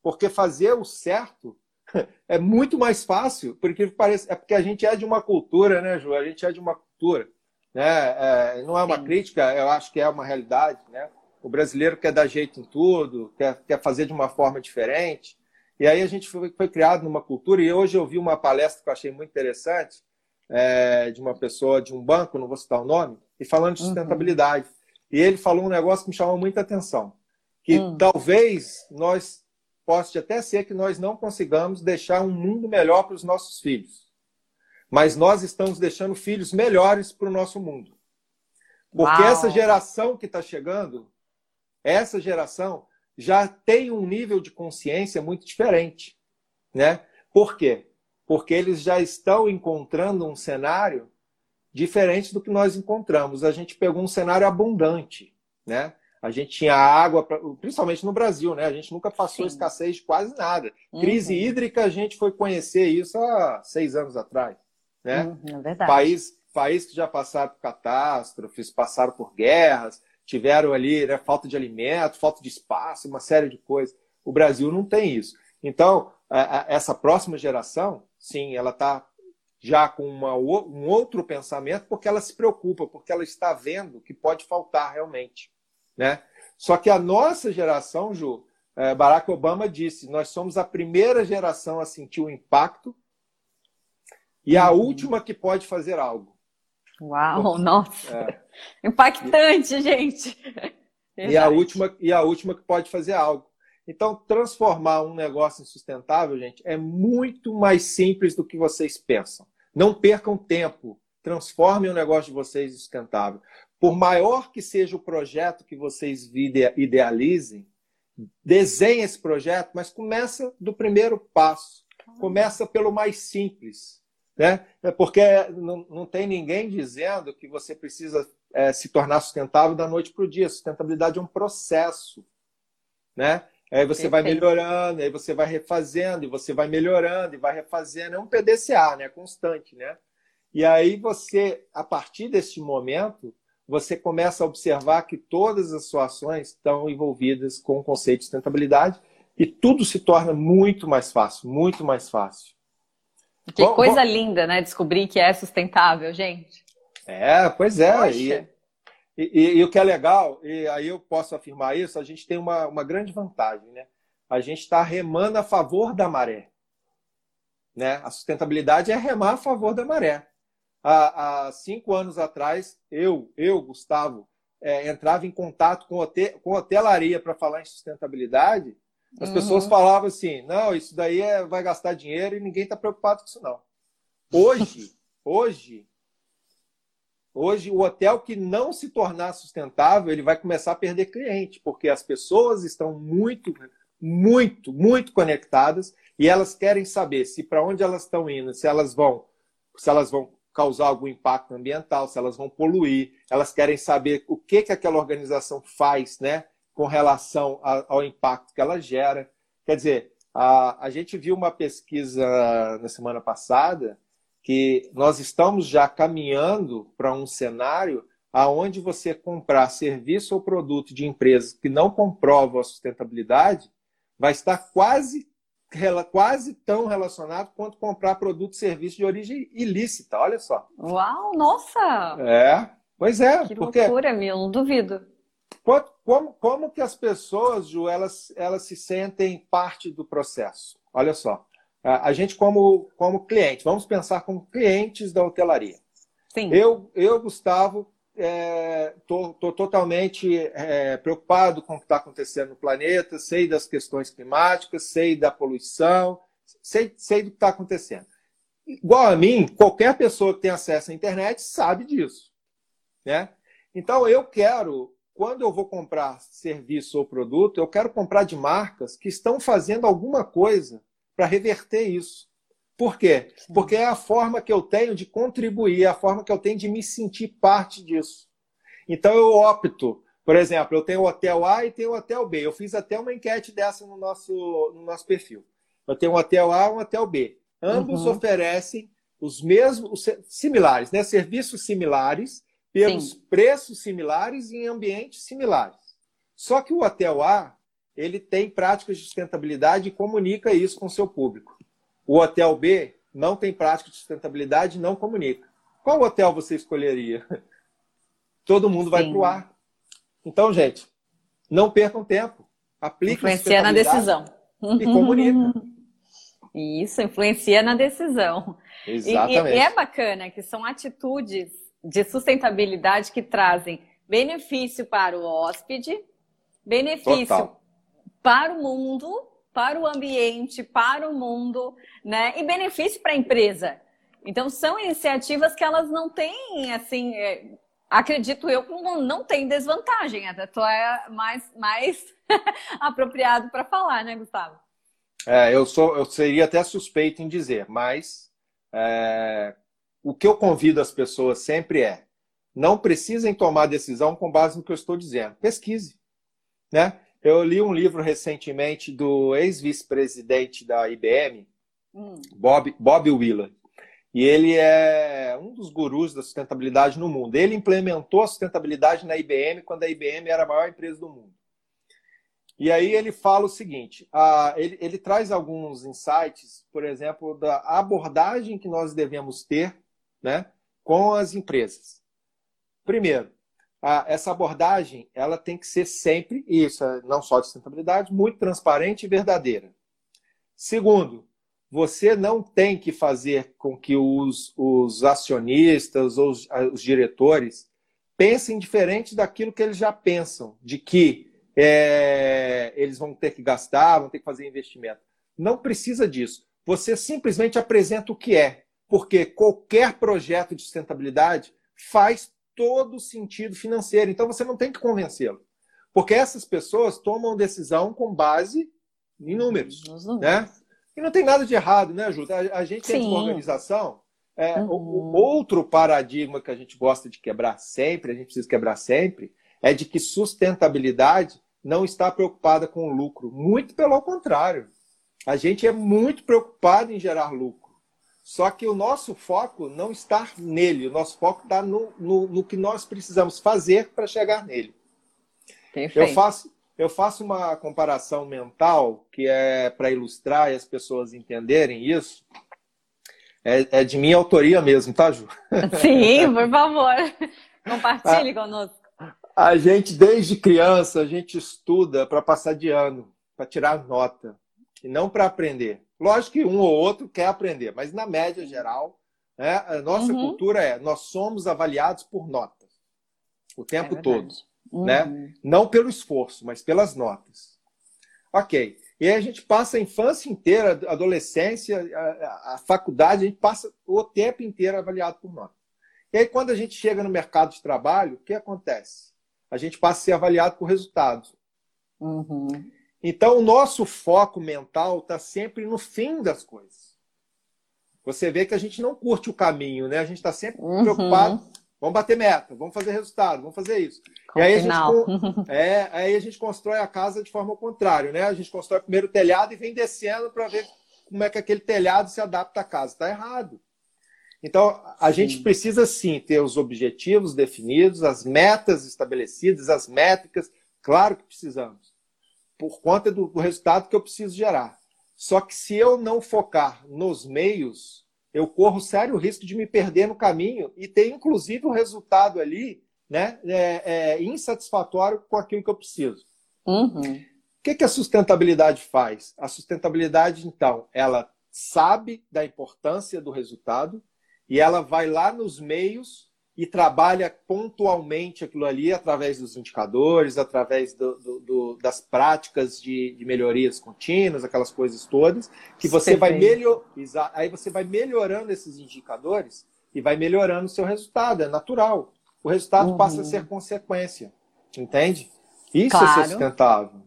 S3: Porque fazer o certo (laughs) é muito mais fácil, porque parece, é porque a gente é de uma cultura, né, Ju? A gente é de uma cultura. Né? É, não é uma Sim. crítica, eu acho que é uma realidade. Né? O brasileiro quer dar jeito em tudo, quer, quer fazer de uma forma diferente. E aí a gente foi, foi criado numa cultura, e hoje eu vi uma palestra que eu achei muito interessante, é, de uma pessoa de um banco, não vou citar o nome, e falando de uhum. sustentabilidade. Uhum. E ele falou um negócio que me chamou muita atenção, que uhum. talvez nós possa até ser que nós não consigamos deixar um mundo melhor para os nossos filhos, mas nós estamos deixando filhos melhores para o nosso mundo. Porque Uau. essa geração que está chegando, essa geração já têm um nível de consciência muito diferente. Né? Por quê? Porque eles já estão encontrando um cenário diferente do que nós encontramos. A gente pegou um cenário abundante. Né? A gente tinha água, principalmente no Brasil, né? A gente nunca passou Sim. escassez de quase nada. Uhum. Crise hídrica, a gente foi conhecer isso há seis anos atrás. Né?
S2: Uhum, é verdade.
S3: País, país que já passaram por catástrofes, passaram por guerras, tiveram ali né, falta de alimento, falta de espaço, uma série de coisas. O Brasil não tem isso. Então, essa próxima geração, sim, ela está já com uma, um outro pensamento, porque ela se preocupa, porque ela está vendo que pode faltar realmente. Né? Só que a nossa geração, Ju, é, Barack Obama disse, nós somos a primeira geração a sentir o impacto e a uhum. última que pode fazer algo.
S2: Uau, nossa! É. Impactante, e, gente!
S3: E a, última, e a última que pode fazer algo. Então, transformar um negócio em sustentável, gente, é muito mais simples do que vocês pensam. Não percam tempo. Transformem o negócio de vocês em sustentável. Por maior que seja o projeto que vocês idealizem, desenhe esse projeto, mas começa do primeiro passo. Começa pelo mais simples. Né? É porque não, não tem ninguém dizendo que você precisa é, se tornar sustentável da noite para o dia. Sustentabilidade é um processo. Né? Aí você Perfeito. vai melhorando, aí você vai refazendo, e você vai melhorando, e vai refazendo. É um PDCA, né? Constante, né? E aí você, a partir deste momento, você começa a observar que todas as suas ações estão envolvidas com o conceito de sustentabilidade e tudo se torna muito mais fácil, muito mais fácil.
S2: Que bom, coisa bom... linda, né? Descobrir que é sustentável, gente.
S3: É, pois é. E, e, e, o que é legal, e aí eu posso afirmar isso, a gente tem uma, uma grande vantagem, né? A gente está remando a favor da maré. Né? A sustentabilidade é remar a favor da maré há, há cinco anos atrás, eu, eu Gustavo, é, entrava em contato com, hotel, com hotelaria para falar em sustentabilidade, as uhum. pessoas falavam assim: não, isso daí é, vai gastar dinheiro e ninguém está preocupado com isso, não. Hoje, hoje, hoje, o hotel que não se tornar sustentável, ele vai começar a perder cliente, porque as pessoas estão muito, muito, muito conectadas e elas querem saber se para onde elas estão indo, se elas vão, se elas vão causar algum impacto ambiental, se elas vão poluir, elas querem saber o que, que aquela organização faz né, com relação ao impacto que ela gera. Quer dizer, a, a gente viu uma pesquisa na semana passada que nós estamos já caminhando para um cenário aonde você comprar serviço ou produto de empresas que não comprovam a sustentabilidade vai estar quase quase tão relacionado quanto comprar produto e serviço de origem ilícita, olha só.
S2: Uau, nossa!
S3: É, pois é.
S2: Que porque... loucura, meu, não duvido.
S3: Como, como que as pessoas, Ju, elas, elas se sentem parte do processo? Olha só, a gente como, como cliente, vamos pensar como clientes da hotelaria.
S2: Sim.
S3: Eu, eu Gustavo, estou é, totalmente é, preocupado com o que está acontecendo no planeta, sei das questões climáticas, sei da poluição, sei, sei do que está acontecendo. Igual a mim, qualquer pessoa que tem acesso à internet sabe disso. Né? Então, eu quero, quando eu vou comprar serviço ou produto, eu quero comprar de marcas que estão fazendo alguma coisa para reverter isso. Por quê? Porque é a forma que eu tenho de contribuir, é a forma que eu tenho de me sentir parte disso. Então eu opto, por exemplo, eu tenho o hotel A e tenho o hotel B. Eu fiz até uma enquete dessa no nosso, no nosso perfil. Eu tenho um hotel A e um hotel B. Ambos uhum. oferecem os mesmos, similares, né? serviços similares, pelos Sim. preços similares e em ambientes similares. Só que o hotel A ele tem práticas de sustentabilidade e comunica isso com o seu público. O hotel B não tem prática de sustentabilidade e não comunica. Qual hotel você escolheria? (laughs) Todo mundo vai para o ar. Então, gente, não percam tempo. Aplique (laughs)
S2: Influencia na decisão.
S3: E comunica.
S2: Isso, influencia na decisão.
S3: Exatamente.
S2: E, e, é bacana que são atitudes de sustentabilidade que trazem benefício para o hóspede, benefício Total. para o mundo para o ambiente, para o mundo, né? E benefício para a empresa. Então são iniciativas que elas não têm assim, é, acredito eu não tem desvantagem, até tu é mais, mais (laughs) apropriado para falar, né, Gustavo?
S3: É, eu, sou, eu seria até suspeito em dizer, mas é, o que eu convido as pessoas sempre é não precisem tomar decisão com base no que eu estou dizendo. Pesquise. Né? Eu li um livro recentemente do ex-vice-presidente da IBM, hum. Bob, Bob Wheeler. E ele é um dos gurus da sustentabilidade no mundo. Ele implementou a sustentabilidade na IBM quando a IBM era a maior empresa do mundo. E aí ele fala o seguinte: a, ele, ele traz alguns insights, por exemplo, da abordagem que nós devemos ter né, com as empresas. Primeiro, a, essa abordagem ela tem que ser sempre, e isso é não só de sustentabilidade, muito transparente e verdadeira. Segundo, você não tem que fazer com que os, os acionistas ou os, os diretores pensem diferente daquilo que eles já pensam, de que é, eles vão ter que gastar, vão ter que fazer investimento. Não precisa disso. Você simplesmente apresenta o que é, porque qualquer projeto de sustentabilidade faz todo sentido financeiro. Então você não tem que convencê-lo. Porque essas pessoas tomam decisão com base em números. Né? E não tem nada de errado, né, Ju? A, gente tem uma organização. É, uhum. o, outro paradigma que a gente gosta de quebrar sempre, a gente precisa quebrar sempre, é de que sustentabilidade não está preocupada com o lucro. Muito pelo contrário. A gente é muito preocupado em gerar lucro. Só que o nosso foco não está nele, o nosso foco está no, no, no que nós precisamos fazer para chegar nele. Eu faço, eu faço uma comparação mental que é para ilustrar e as pessoas entenderem isso. É, é, de minha autoria mesmo, tá, Ju? (laughs)
S2: Sim, por favor. Compartilhe a, conosco.
S3: A gente, desde criança, a gente estuda para passar de ano, para tirar nota, e não para aprender. Lógico que um ou outro quer aprender, mas na média geral, né, a nossa uhum. cultura é nós somos avaliados por notas o tempo é todo uhum. né? Não pelo esforço, mas pelas notas. Ok. E aí a gente passa a infância inteira, a adolescência, a, a, faculdade, a gente passa o tempo inteiro avaliado por notas. E aí, quando a gente chega no mercado de trabalho, o que acontece? A gente passa a ser avaliado por resultados. Uhum. Então, o nosso foco mental está sempre no fim das coisas. Você vê que a gente não curte o caminho, né? A gente está sempre uhum. preocupado Vamos bater meta, vamos fazer resultado, vamos fazer isso. Com e aí a, gente, (laughs) é, aí a gente constrói a casa de forma contrária, né? A gente constrói primeiro o telhado e vem descendo para ver como é que aquele telhado se adapta à casa. Está errado. Então, a sim. gente precisa sim ter os objetivos definidos, as metas estabelecidas, as métricas. Claro que precisamos, por conta do, do resultado que eu preciso gerar. Só que se eu não focar nos meios, eu corro sério risco de me perder no caminho e ter, inclusive, um resultado ali né, é, é, insatisfatório com aquilo que eu preciso. Uhum. O que, que a sustentabilidade faz? A sustentabilidade, então, ela sabe da importância do resultado e ela vai lá nos meios e trabalha pontualmente aquilo ali através dos indicadores, através do, do, do, das práticas de, de, melhorias contínuas, aquelas coisas todas, que você vai melhor, aí você vai melhorando esses indicadores e vai melhorando o seu resultado, é natural. O resultado uhum. passa a ser consequência, entende? Isso claro. é sustentável.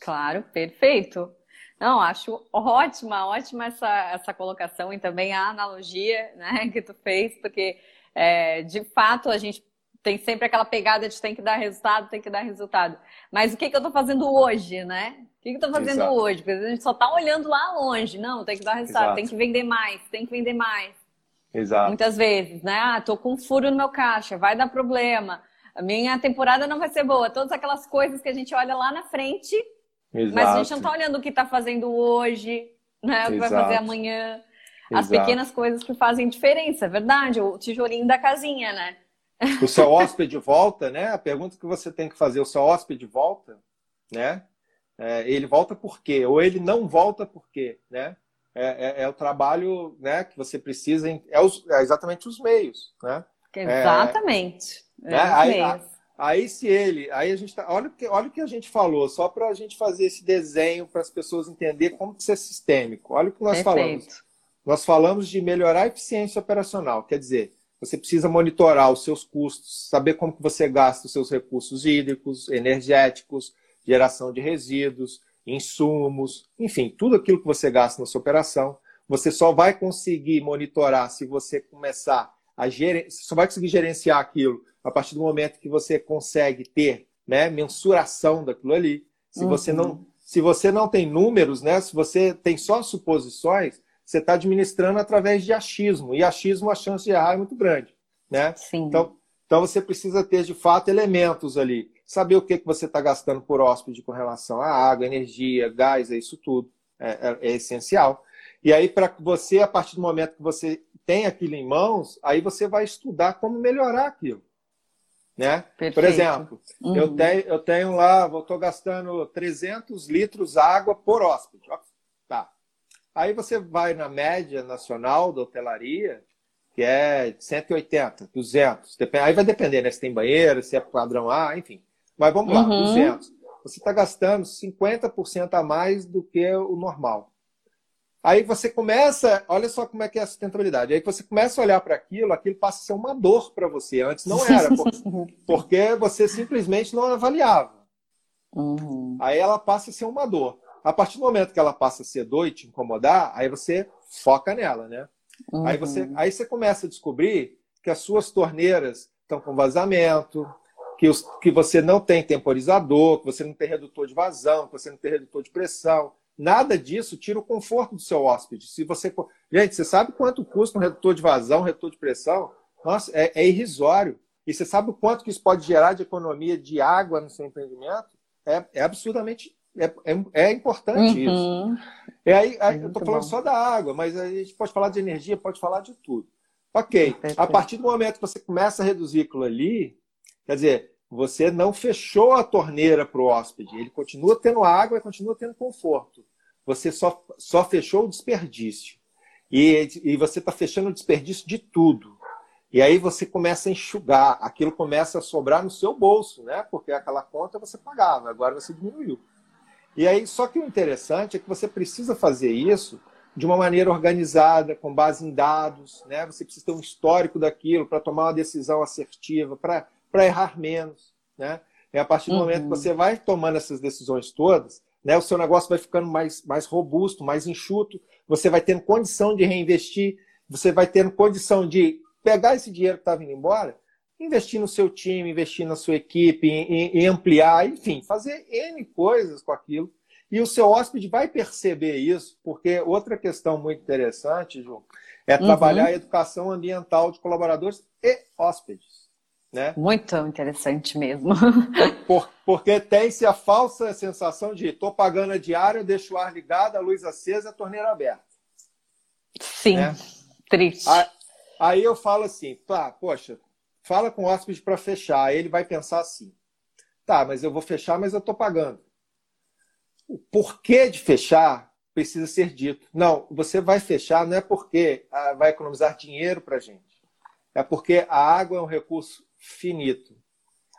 S2: Claro, perfeito. Não, acho ótima, ótima essa, essa colocação e também a analogia né, (laughs) que tu fez, porque é, de fato, a gente tem sempre aquela pegada de tem que dar resultado, tem que dar resultado. Mas o que, que eu estou fazendo hoje, né? O que, que eu estou fazendo Exato. hoje? Porque a gente só está olhando lá longe. Não, tem que dar resultado, Exato. tem que vender mais, tem que vender mais.
S3: Exato.
S2: Muitas vezes, né? Ah, tô com um furo no meu caixa, vai dar problema. A minha temporada não vai ser boa. Todas aquelas coisas que a gente olha lá na frente, Exato. mas a gente não está olhando o que está fazendo hoje, né? O que vai fazer amanhã. As pequenas coisas que fazem diferença, é verdade. O tijolinho da casinha, né?
S3: O seu hóspede volta, né? A pergunta que você tem que fazer, o seu hóspede volta, né? É, ele volta por quê? Ou ele não volta por quê, né? É, é, é o trabalho né, que você precisa, é, os, é exatamente os meios, né?
S2: Exatamente.
S3: Né? Aí, aí, se ele, aí a gente tá, olha, olha o que a gente falou, só para a gente fazer esse desenho para as pessoas entenderem como que isso é sistêmico. Olha o que nós Perfeito. falamos nós falamos de melhorar a eficiência operacional, quer dizer, você precisa monitorar os seus custos, saber como que você gasta os seus recursos hídricos, energéticos, geração de resíduos, insumos, enfim, tudo aquilo que você gasta na sua operação. Você só vai conseguir monitorar se você começar a gerenciar, só vai conseguir gerenciar aquilo a partir do momento que você consegue ter né, mensuração daquilo ali. Se uhum. você não se você não tem números, né, se você tem só suposições, você está administrando através de achismo. E achismo, a chance de errar é muito grande. Né?
S2: Sim.
S3: Então, então você precisa ter, de fato, elementos ali. Saber o que, que você está gastando por hóspede com relação à água, energia, gás, é isso tudo. É, é, é essencial. E aí, para você, a partir do momento que você tem aquilo em mãos, aí você vai estudar como melhorar aquilo. Né? Por exemplo, uhum. eu, tenho, eu tenho lá, estou gastando 300 litros água por hóspede. Aí você vai na média nacional da hotelaria, que é 180, 200. Aí vai depender, né? Se tem banheiro, se é padrão A, enfim. Mas vamos lá, uhum. 200. Você está gastando 50% a mais do que o normal. Aí você começa, olha só como é que é a sustentabilidade. Aí você começa a olhar para aquilo, aquilo passa a ser uma dor para você. Antes não era, (laughs) porque você simplesmente não avaliava. Uhum. Aí ela passa a ser uma dor. A partir do momento que ela passa a ser e te incomodar, aí você foca nela, né? Uhum. Aí, você, aí você começa a descobrir que as suas torneiras estão com vazamento, que, os, que você não tem temporizador, que você não tem redutor de vazão, que você não tem redutor de pressão. Nada disso tira o conforto do seu hóspede. Se você, gente, você sabe quanto custa um redutor de vazão, um redutor de pressão? Nossa, é, é irrisório. E você sabe o quanto que isso pode gerar de economia de água no seu empreendimento? É, é absurdamente é, é, é importante uhum. isso. E aí, aí eu estou falando bom. só da água, mas a gente pode falar de energia, pode falar de tudo. Ok, a partir do momento que você começa a reduzir aquilo ali, quer dizer, você não fechou a torneira para o hóspede, ele continua tendo água e continua tendo conforto. Você só, só fechou o desperdício. E, e você está fechando o desperdício de tudo. E aí você começa a enxugar, aquilo começa a sobrar no seu bolso, né? Porque aquela conta você pagava, agora você diminuiu. E aí, só que o interessante é que você precisa fazer isso de uma maneira organizada, com base em dados, né? Você precisa ter um histórico daquilo para tomar uma decisão assertiva, para errar menos, né? E a partir do uhum. momento que você vai tomando essas decisões todas, né, o seu negócio vai ficando mais, mais robusto, mais enxuto, você vai tendo condição de reinvestir, você vai tendo condição de pegar esse dinheiro que está vindo embora investir no seu time, investir na sua equipe, em, em, ampliar, enfim, fazer N coisas com aquilo. E o seu hóspede vai perceber isso, porque outra questão muito interessante, Ju, é uhum. trabalhar a educação ambiental de colaboradores e hóspedes. Né?
S2: Muito interessante mesmo. (laughs)
S3: Por, porque tem-se a falsa sensação de estou pagando a diária, deixo o ar ligado, a luz acesa, a torneira aberta.
S2: Sim, né? triste.
S3: Aí, aí eu falo assim, pá, poxa, fala com o hóspede para fechar. Ele vai pensar assim: tá, mas eu vou fechar, mas eu estou pagando. O porquê de fechar precisa ser dito. Não, você vai fechar não é porque ah, vai economizar dinheiro para a gente. É porque a água é um recurso finito.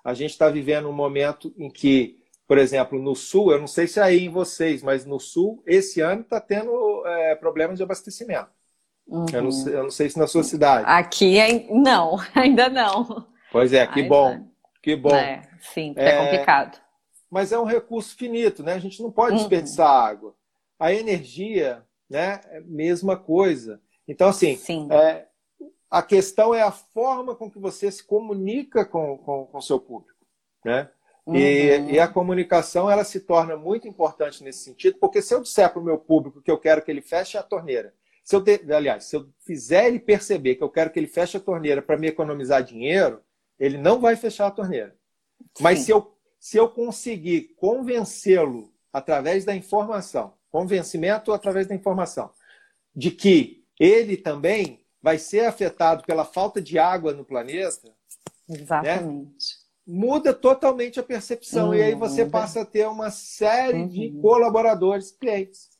S3: A gente está vivendo um momento em que, por exemplo, no sul, eu não sei se é aí em vocês, mas no sul, esse ano está tendo é, problemas de abastecimento. Uhum. Eu, não sei, eu, não sei, se na sua cidade.
S2: Aqui não, (laughs) ainda não.
S3: Pois é, que ainda. bom. Que bom. É,
S2: sim, é, é, complicado.
S3: Mas é um recurso finito, né? A gente não pode uhum. desperdiçar água. A energia, né? É a mesma coisa. Então, assim, é, a questão é a forma com que você se comunica com o com, com seu público, né? Uhum. E, e, a comunicação ela se torna muito importante nesse sentido, porque se eu disser para o meu público que eu quero que ele feche a torneira se eu aliás, se eu fizer ele perceber que eu quero que ele feche a torneira para me economizar dinheiro, ele não vai fechar a torneira. Sim. Mas se eu, se eu conseguir convencê-lo através da informação, convencimento através da informação, de que ele também vai ser afetado pela falta de água no planeta.
S2: Exatamente. Né?
S3: Muda totalmente a percepção. Uhum. E aí você passa a ter uma série uhum. de colaboradores, clientes.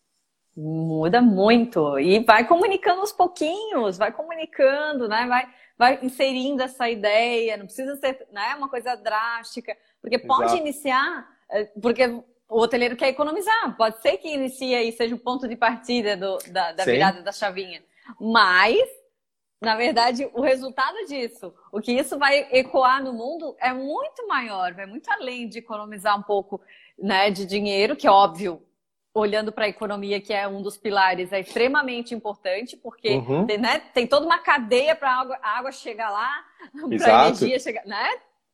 S2: Muda muito. E vai comunicando aos pouquinhos, vai comunicando, né? Vai, vai inserindo essa ideia, não precisa ser né, uma coisa drástica, porque pode Exato. iniciar, eh, porque o hoteleiro quer economizar, pode ser que inicie e seja o ponto de partida do, da, da virada da chavinha. Mas na verdade, o resultado disso, o que isso vai ecoar no mundo é muito maior, vai muito além de economizar um pouco né, de dinheiro, que é óbvio, olhando para a economia, que é um dos pilares, é extremamente importante, porque uhum. tem, né, tem toda uma cadeia para a água, chegar lá, (laughs) para a energia chegar, né?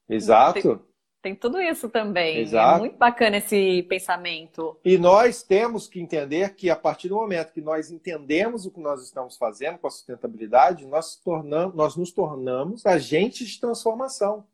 S3: Exato.
S2: Tem, tem tudo isso também. É Exato. É muito bacana esse pensamento.
S3: E nós temos que entender que a partir do momento que nós entendemos o que nós estamos fazendo com a sustentabilidade, nós, tornamos, nós nos tornamos agentes de transformação.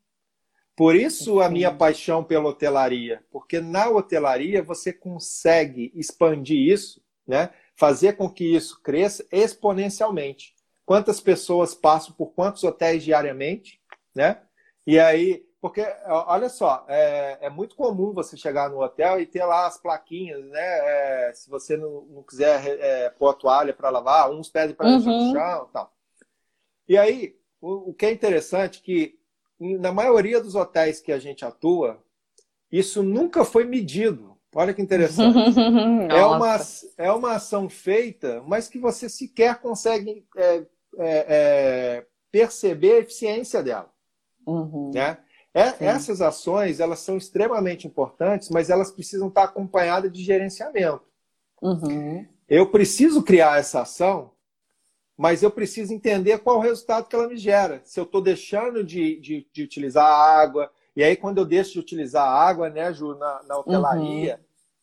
S3: Por isso a minha paixão pela hotelaria, porque na hotelaria você consegue expandir isso, né? fazer com que isso cresça exponencialmente. Quantas pessoas passam por quantos hotéis diariamente, né? E aí porque, olha só, é, é, muito comum você chegar no hotel e ter lá as plaquinhas, né? É, se você não, não quiser é, pôr a toalha para lavar, uns pedem para deixar uhum. no chão tal. E aí, o, o que é interessante é que, na maioria dos hotéis que a gente atua, isso nunca foi medido. Olha que interessante. (laughs) é, uma, é uma ação feita, mas que você sequer consegue é, é, é, perceber a eficiência dela. Uhum. Né? É, essas ações elas são extremamente importantes, mas elas precisam estar acompanhadas de gerenciamento. Uhum. Eu preciso criar essa ação, mas eu preciso entender qual o resultado que ela me gera. Se eu estou deixando de, de, de, utilizar a água, e aí quando eu deixo de utilizar a água, né, Ju, na, na hotelaria,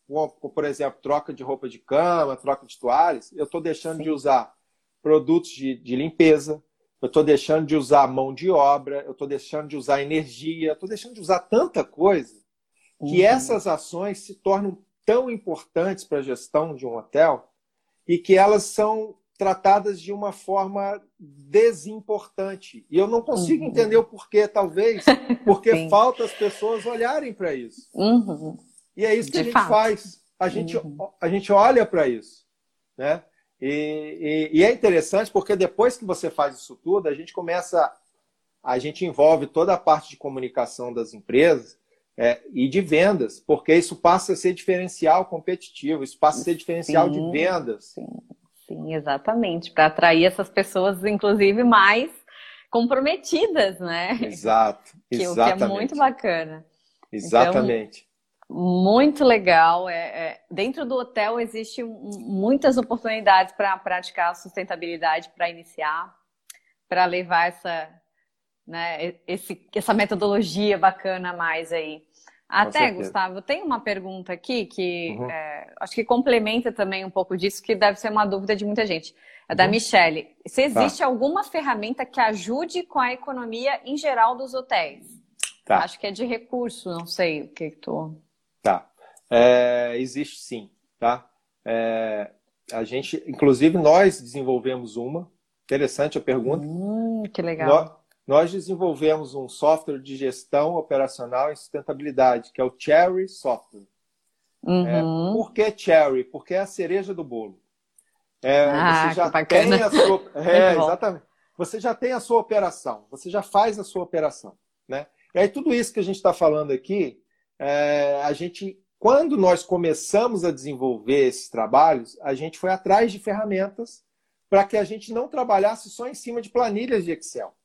S3: uhum. por exemplo, troca de roupa de cama, troca de toalhas, eu estou deixando Sim. de usar produtos de, de limpeza, eu estou deixando de usar mão de obra, eu estou deixando de usar energia, estou deixando de usar tanta coisa que uhum. essas ações se tornam tão importantes para a gestão de um hotel e que elas são tratadas de uma forma desimportante. E eu não consigo uhum. entender o porquê, talvez (laughs) porque falta as pessoas olharem para isso. Uhum. E é isso que de a gente fato. faz. A gente, uhum. a gente olha para isso. Né? E, e, e, é interessante porque depois que você faz isso tudo, a gente começa, a gente envolve toda a parte de comunicação das empresas é, e de vendas, porque isso passa a ser diferencial competitivo, isso passa a ser diferencial sim, de vendas.
S2: Sim, sim exatamente, para atrair essas pessoas, inclusive, mais comprometidas, né?
S3: Exato,
S2: exatamente. (laughs) Que, o que é muito bacana.
S3: Exatamente.
S2: Então, muito legal. É, é, dentro do hotel existe muitas oportunidades para praticar a sustentabilidade, para iniciar, para levar essa, né, esse, essa metodologia bacana a mais aí. Até, Gustavo, tem uma pergunta aqui que uhum. é, acho que complementa também um pouco disso, que deve ser uma dúvida de muita gente. É da uhum. Michele. Se existe tá. alguma ferramenta que ajude com a economia em geral dos hotéis? Tá. Acho que é de recurso, não sei o que, que tu.
S3: Tá. É, existe sim, tá? É, a gente, inclusive, nós desenvolvemos uma. Interessante a pergunta.
S2: Hum, que legal.
S3: Nós, nós, desenvolvemos um software de gestão operacional e sustentabilidade, que é o Cherry Software. Uhum. É, por que Cherry? Porque é a cereja do bolo. É, ah, você já tem a sua, (laughs) é, exatamente. Você já tem a sua operação, você já faz a sua operação, né? E aí tudo isso que a gente está falando aqui é, a gente, quando nós começamos a desenvolver esses trabalhos, a gente foi atrás de ferramentas para que a gente não trabalhasse só em cima de planilhas de Excel,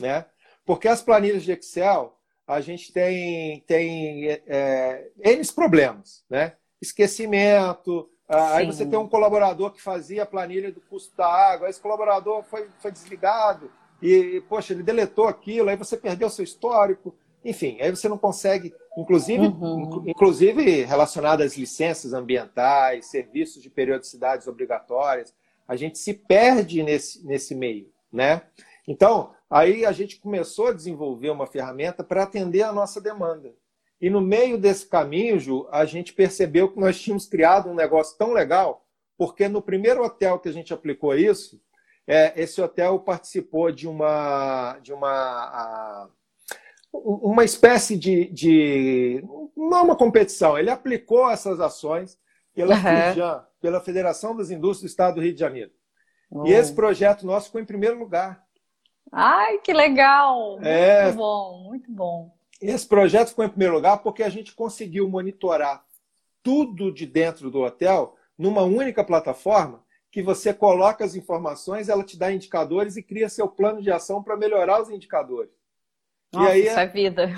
S3: né? Porque as planilhas de Excel a gente tem tem é, N problemas, né? Esquecimento, Aí você tem um colaborador que fazia a planilha do custo da água, esse colaborador foi, foi desligado e, poxa, ele deletou aquilo, aí você perdeu seu histórico. Enfim, aí você não consegue, inclusive, uhum. inclusive relacionado às licenças ambientais, serviços de periodicidades obrigatórias, a gente se perde nesse, nesse meio, né? Então, aí a gente começou a desenvolver uma ferramenta para atender a nossa demanda. E no meio desse caminho, Ju, a gente percebeu que nós tínhamos criado um negócio tão legal, porque no primeiro hotel que a gente aplicou isso, é, esse hotel participou de uma, de uma uma espécie de, de, Não é uma competição, ele aplicou essas ações pela uhum. pela Federação das Indústrias do Estado do Rio de Janeiro. Uhum. E esse projeto nosso ficou em primeiro lugar.
S2: Ai, que legal! É... Muito bom, muito bom.
S3: Esse projeto ficou em primeiro lugar porque a gente conseguiu monitorar tudo de dentro do hotel numa única plataforma que você coloca as informações, ela te dá indicadores e cria seu plano de ação para melhorar os indicadores.
S2: Nossa, e aí isso é, é vida.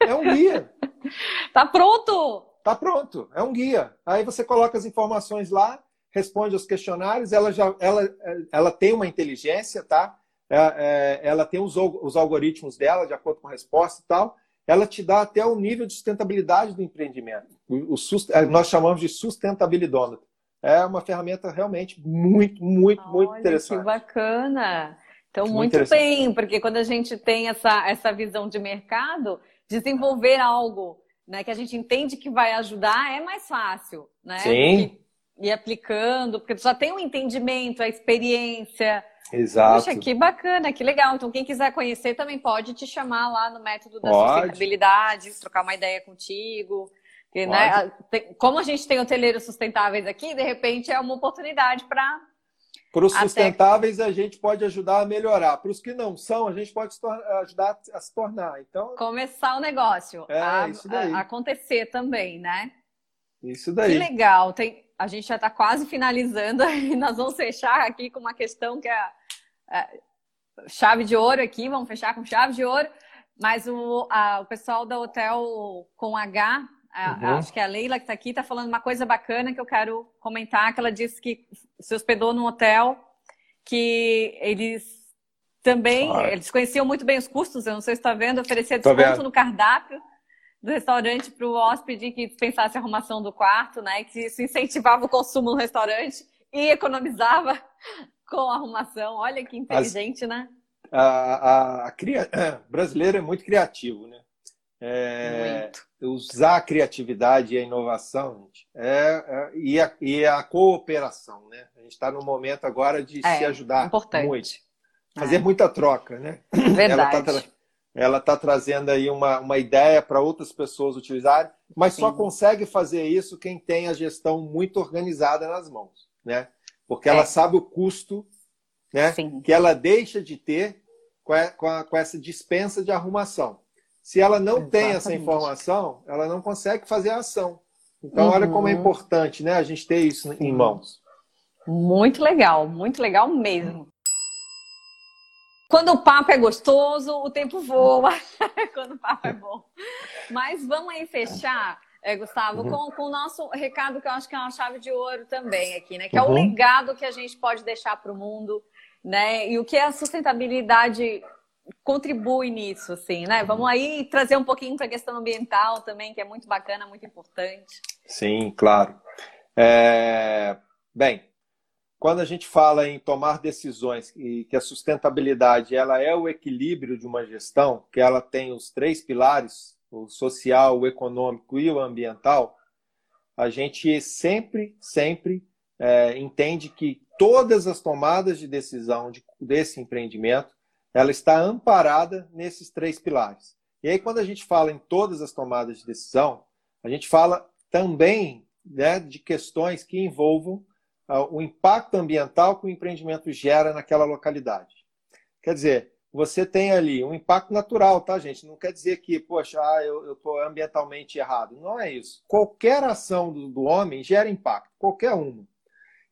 S3: É, é um guia. (laughs)
S2: tá pronto!
S3: Tá pronto, é um guia. Aí você coloca as informações lá, responde aos questionários, ela já ela, ela tem uma inteligência, tá? É, é, ela tem os, os algoritmos dela, de acordo com a resposta e tal. Ela te dá até o nível de sustentabilidade do empreendimento. O, o, é, nós chamamos de sustentabilidômetro. É uma ferramenta realmente muito, muito, Olha, muito interessante.
S2: Que bacana! Então, muito, muito bem, porque quando a gente tem essa, essa visão de mercado, desenvolver algo né, que a gente entende que vai ajudar é mais fácil, né?
S3: Sim.
S2: E aplicando, porque tu já tem o um entendimento, a experiência.
S3: Exato.
S2: Poxa, que bacana, que legal. Então, quem quiser conhecer também pode te chamar lá no método da pode. sustentabilidade, trocar uma ideia contigo. Né, como a gente tem hoteleiros sustentáveis aqui, de repente é uma oportunidade para
S3: para os sustentáveis, a gente pode ajudar a melhorar. Para os que não são, a gente pode ajudar a se tornar. Então,
S2: Começar o negócio. É, a, isso daí. A acontecer também, né?
S3: Isso daí.
S2: Que legal. Tem, a gente já está quase finalizando e (laughs) nós vamos fechar aqui com uma questão que é, é, chave de ouro aqui. Vamos fechar com chave de ouro. Mas o, a, o pessoal da Hotel com H uhum. acho que é a Leila que está aqui está falando uma coisa bacana que eu quero comentar, que ela disse que se hospedou num hotel que eles também, eles conheciam muito bem os custos, eu não sei se está vendo, oferecia desconto no cardápio do restaurante para o hóspede que dispensasse a arrumação do quarto, né? Que isso incentivava o consumo no restaurante e economizava (laughs) com a arrumação. Olha que inteligente, As,
S3: né? A, a, a, (clears throat) brasileiro é muito criativo, né? É, usar a criatividade e a inovação é, é, e, a, e, a, cooperação, né? A gente está no momento agora de é, se ajudar
S2: importante.
S3: muito, fazer é. muita troca, né? (clears throat)
S2: Verdade.
S3: Ela está tá trazendo aí uma, uma ideia para outras pessoas utilizarem, mas Sim. só consegue fazer isso quem tem a gestão muito organizada nas mãos, né? Porque ela é. sabe o custo né, que ela deixa de ter com, a, com, a, com essa dispensa de arrumação. Se ela não Exatamente. tem essa informação, ela não consegue fazer a ação. Então, uhum. olha como é uhum. importante né, a gente ter isso em mãos.
S2: Muito legal, muito legal mesmo. Quando o papo é gostoso, o tempo voa. (laughs) Quando o papo é bom. Mas vamos aí fechar, é, Gustavo, uhum. com, com, o nosso recado, que eu acho que é uma chave de ouro também aqui, né? Que é o uhum. legado que a gente pode deixar para o mundo, né? E o que a sustentabilidade contribui nisso, assim, né? Vamos aí trazer um pouquinho para a questão ambiental também, que é muito bacana, muito importante.
S3: Sim, claro. É... Bem, quando a gente fala em tomar decisões e que a sustentabilidade ela é o equilíbrio de uma gestão, que ela tem os três pilares, o social, o econômico e o ambiental, a gente sempre, sempre é, entende que todas as tomadas de decisão de, desse empreendimento ela está amparada nesses três pilares. E aí, quando a gente fala em todas as tomadas de decisão, a gente fala também né, de questões que envolvam o impacto ambiental que o empreendimento gera naquela localidade. Quer dizer, você tem ali um impacto natural, tá, gente? Não quer dizer que, poxa, ah, eu estou ambientalmente errado. Não é isso. Qualquer ação do, do homem gera impacto, qualquer uma.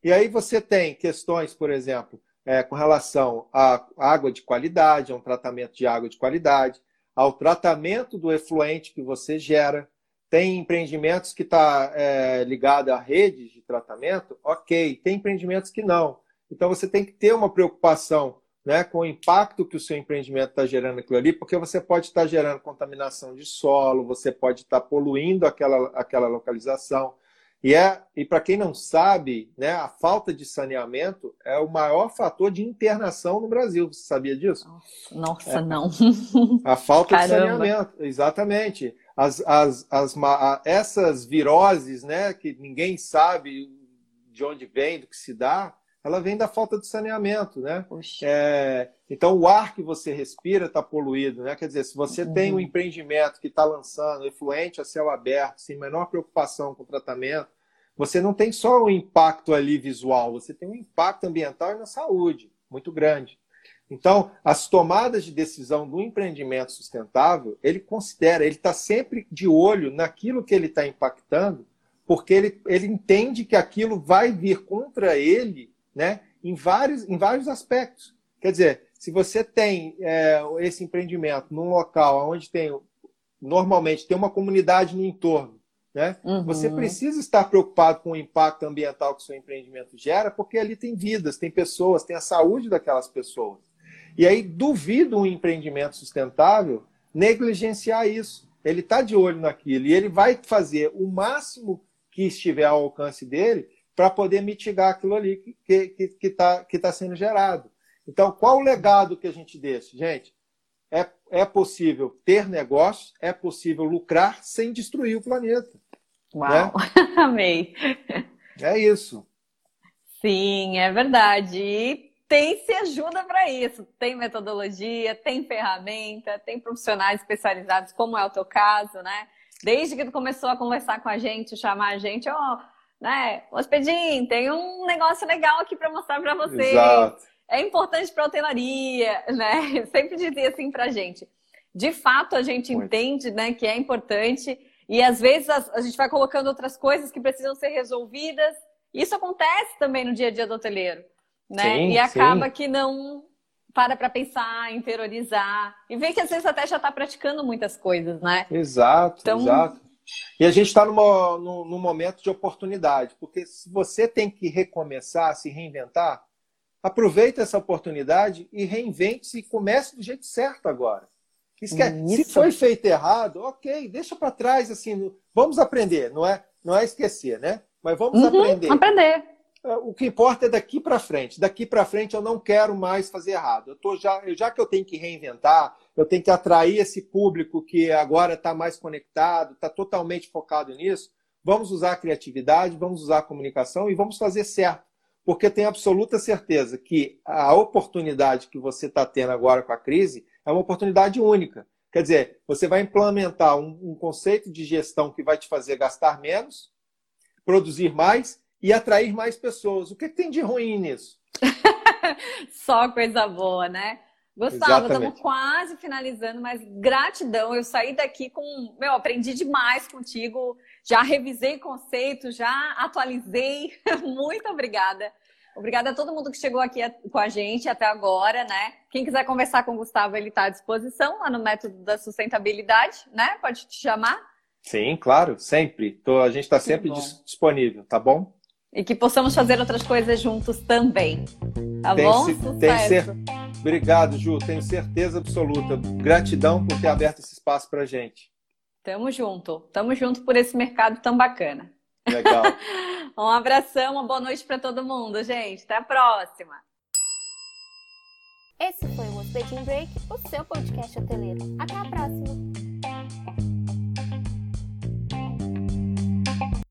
S3: E aí você tem questões, por exemplo, é, com relação à água de qualidade, a um tratamento de água de qualidade, ao tratamento do efluente que você gera. Tem empreendimentos que está é, ligado a redes de tratamento, ok. Tem empreendimentos que não. Então você tem que ter uma preocupação né, com o impacto que o seu empreendimento está gerando aquilo ali, porque você pode estar tá gerando contaminação de solo, você pode estar tá poluindo aquela, aquela localização. E, é, e para quem não sabe, né, a falta de saneamento é o maior fator de internação no Brasil. Você sabia disso?
S2: Nossa, é. não.
S3: A falta Caramba. de saneamento, exatamente. As, as, as, essas viroses, né, que ninguém sabe de onde vem, do que se dá, ela vem da falta de saneamento, né? É, então o ar que você respira está poluído, né? Quer dizer, se você uhum. tem um empreendimento que está lançando efluente a céu aberto, sem menor preocupação com o tratamento, você não tem só um impacto ali visual, você tem um impacto ambiental e na saúde muito grande. Então, as tomadas de decisão do empreendimento sustentável, ele considera, ele está sempre de olho naquilo que ele está impactando porque ele, ele entende que aquilo vai vir contra ele né, em, vários, em vários aspectos. Quer dizer, se você tem é, esse empreendimento num local onde tem normalmente tem uma comunidade no entorno, né? Uhum. Você precisa estar preocupado com o impacto ambiental que o seu empreendimento gera, porque ali tem vidas, tem pessoas, tem a saúde daquelas pessoas. E aí duvido um empreendimento sustentável negligenciar isso. Ele está de olho naquilo e ele vai fazer o máximo que estiver ao alcance dele para poder mitigar aquilo ali que está que, que tá, que tá sendo gerado. Então, qual o legado que a gente deixa? Gente, é, é possível ter negócio, é possível lucrar sem destruir o planeta.
S2: Uau, né? (laughs) amei.
S3: É isso.
S2: Sim, é verdade. E tem se ajuda para isso. Tem metodologia, tem ferramenta, tem profissionais especializados, como é o teu caso, né? Desde que tu começou a conversar com a gente, chamar a gente, ó, oh, né, Hospedim, tem um negócio legal aqui para mostrar para você. Exato é importante para a hotelaria, né? (laughs) Sempre dizia assim para a gente. De fato, a gente Muito. entende né, que é importante e às vezes a, a, gente vai colocando outras coisas que precisam ser resolvidas. Isso acontece também no dia a dia do hoteleiro, né? Sim, e acaba sim. que não para para pensar, interiorizar e vê que às vezes até já está praticando muitas coisas, né?
S3: Exato, então... exato. E a gente está num, num momento de oportunidade, porque se você tem que recomeçar, se reinventar, Aproveite essa oportunidade e reinvente-se e comece do jeito certo agora. Se foi feito errado, ok, deixa para trás, assim, vamos aprender, não é, não é esquecer, né? Mas vamos uhum, aprender.
S2: Aprender.
S3: É, o que importa é daqui para frente. Daqui para frente eu não quero mais fazer errado. Eu tô já, já que eu tenho que reinventar, eu tenho que atrair esse público que agora está mais conectado, está totalmente focado nisso. Vamos usar a criatividade, vamos usar a comunicação e vamos fazer certo porque tenho absoluta certeza que a oportunidade que você está tendo agora com a crise é uma oportunidade única. Quer dizer, você vai implementar um, um, conceito de gestão que vai te fazer gastar menos, produzir mais e atrair mais pessoas. O que, tem de ruim nisso? (laughs)
S2: Só coisa boa, né? Gustavo, estamos quase finalizando, mas gratidão. Eu saí daqui com. Meu, aprendi demais contigo. Já revisei conceitos, já atualizei. (laughs) Muito obrigada. Obrigada a todo mundo que chegou aqui com a gente até agora, né? Quem quiser conversar com o Gustavo, ele está à disposição lá no método da sustentabilidade, né? Pode te chamar?
S3: Sim, claro, sempre. Tô, a gente está sempre disponível, tá bom?
S2: E que possamos fazer outras coisas juntos também. Tá tem bom?
S3: Se, tem ser... Obrigado, Ju. Tenho certeza absoluta. Gratidão por ter aberto esse espaço para gente.
S2: Tamo junto. Tamo junto por esse mercado tão bacana.
S3: Legal. (laughs)
S2: um abração, uma boa noite para todo mundo, gente. Até a próxima.
S1: Esse foi o Hospedim Break, o seu podcast hoteleiro. Até a próxima.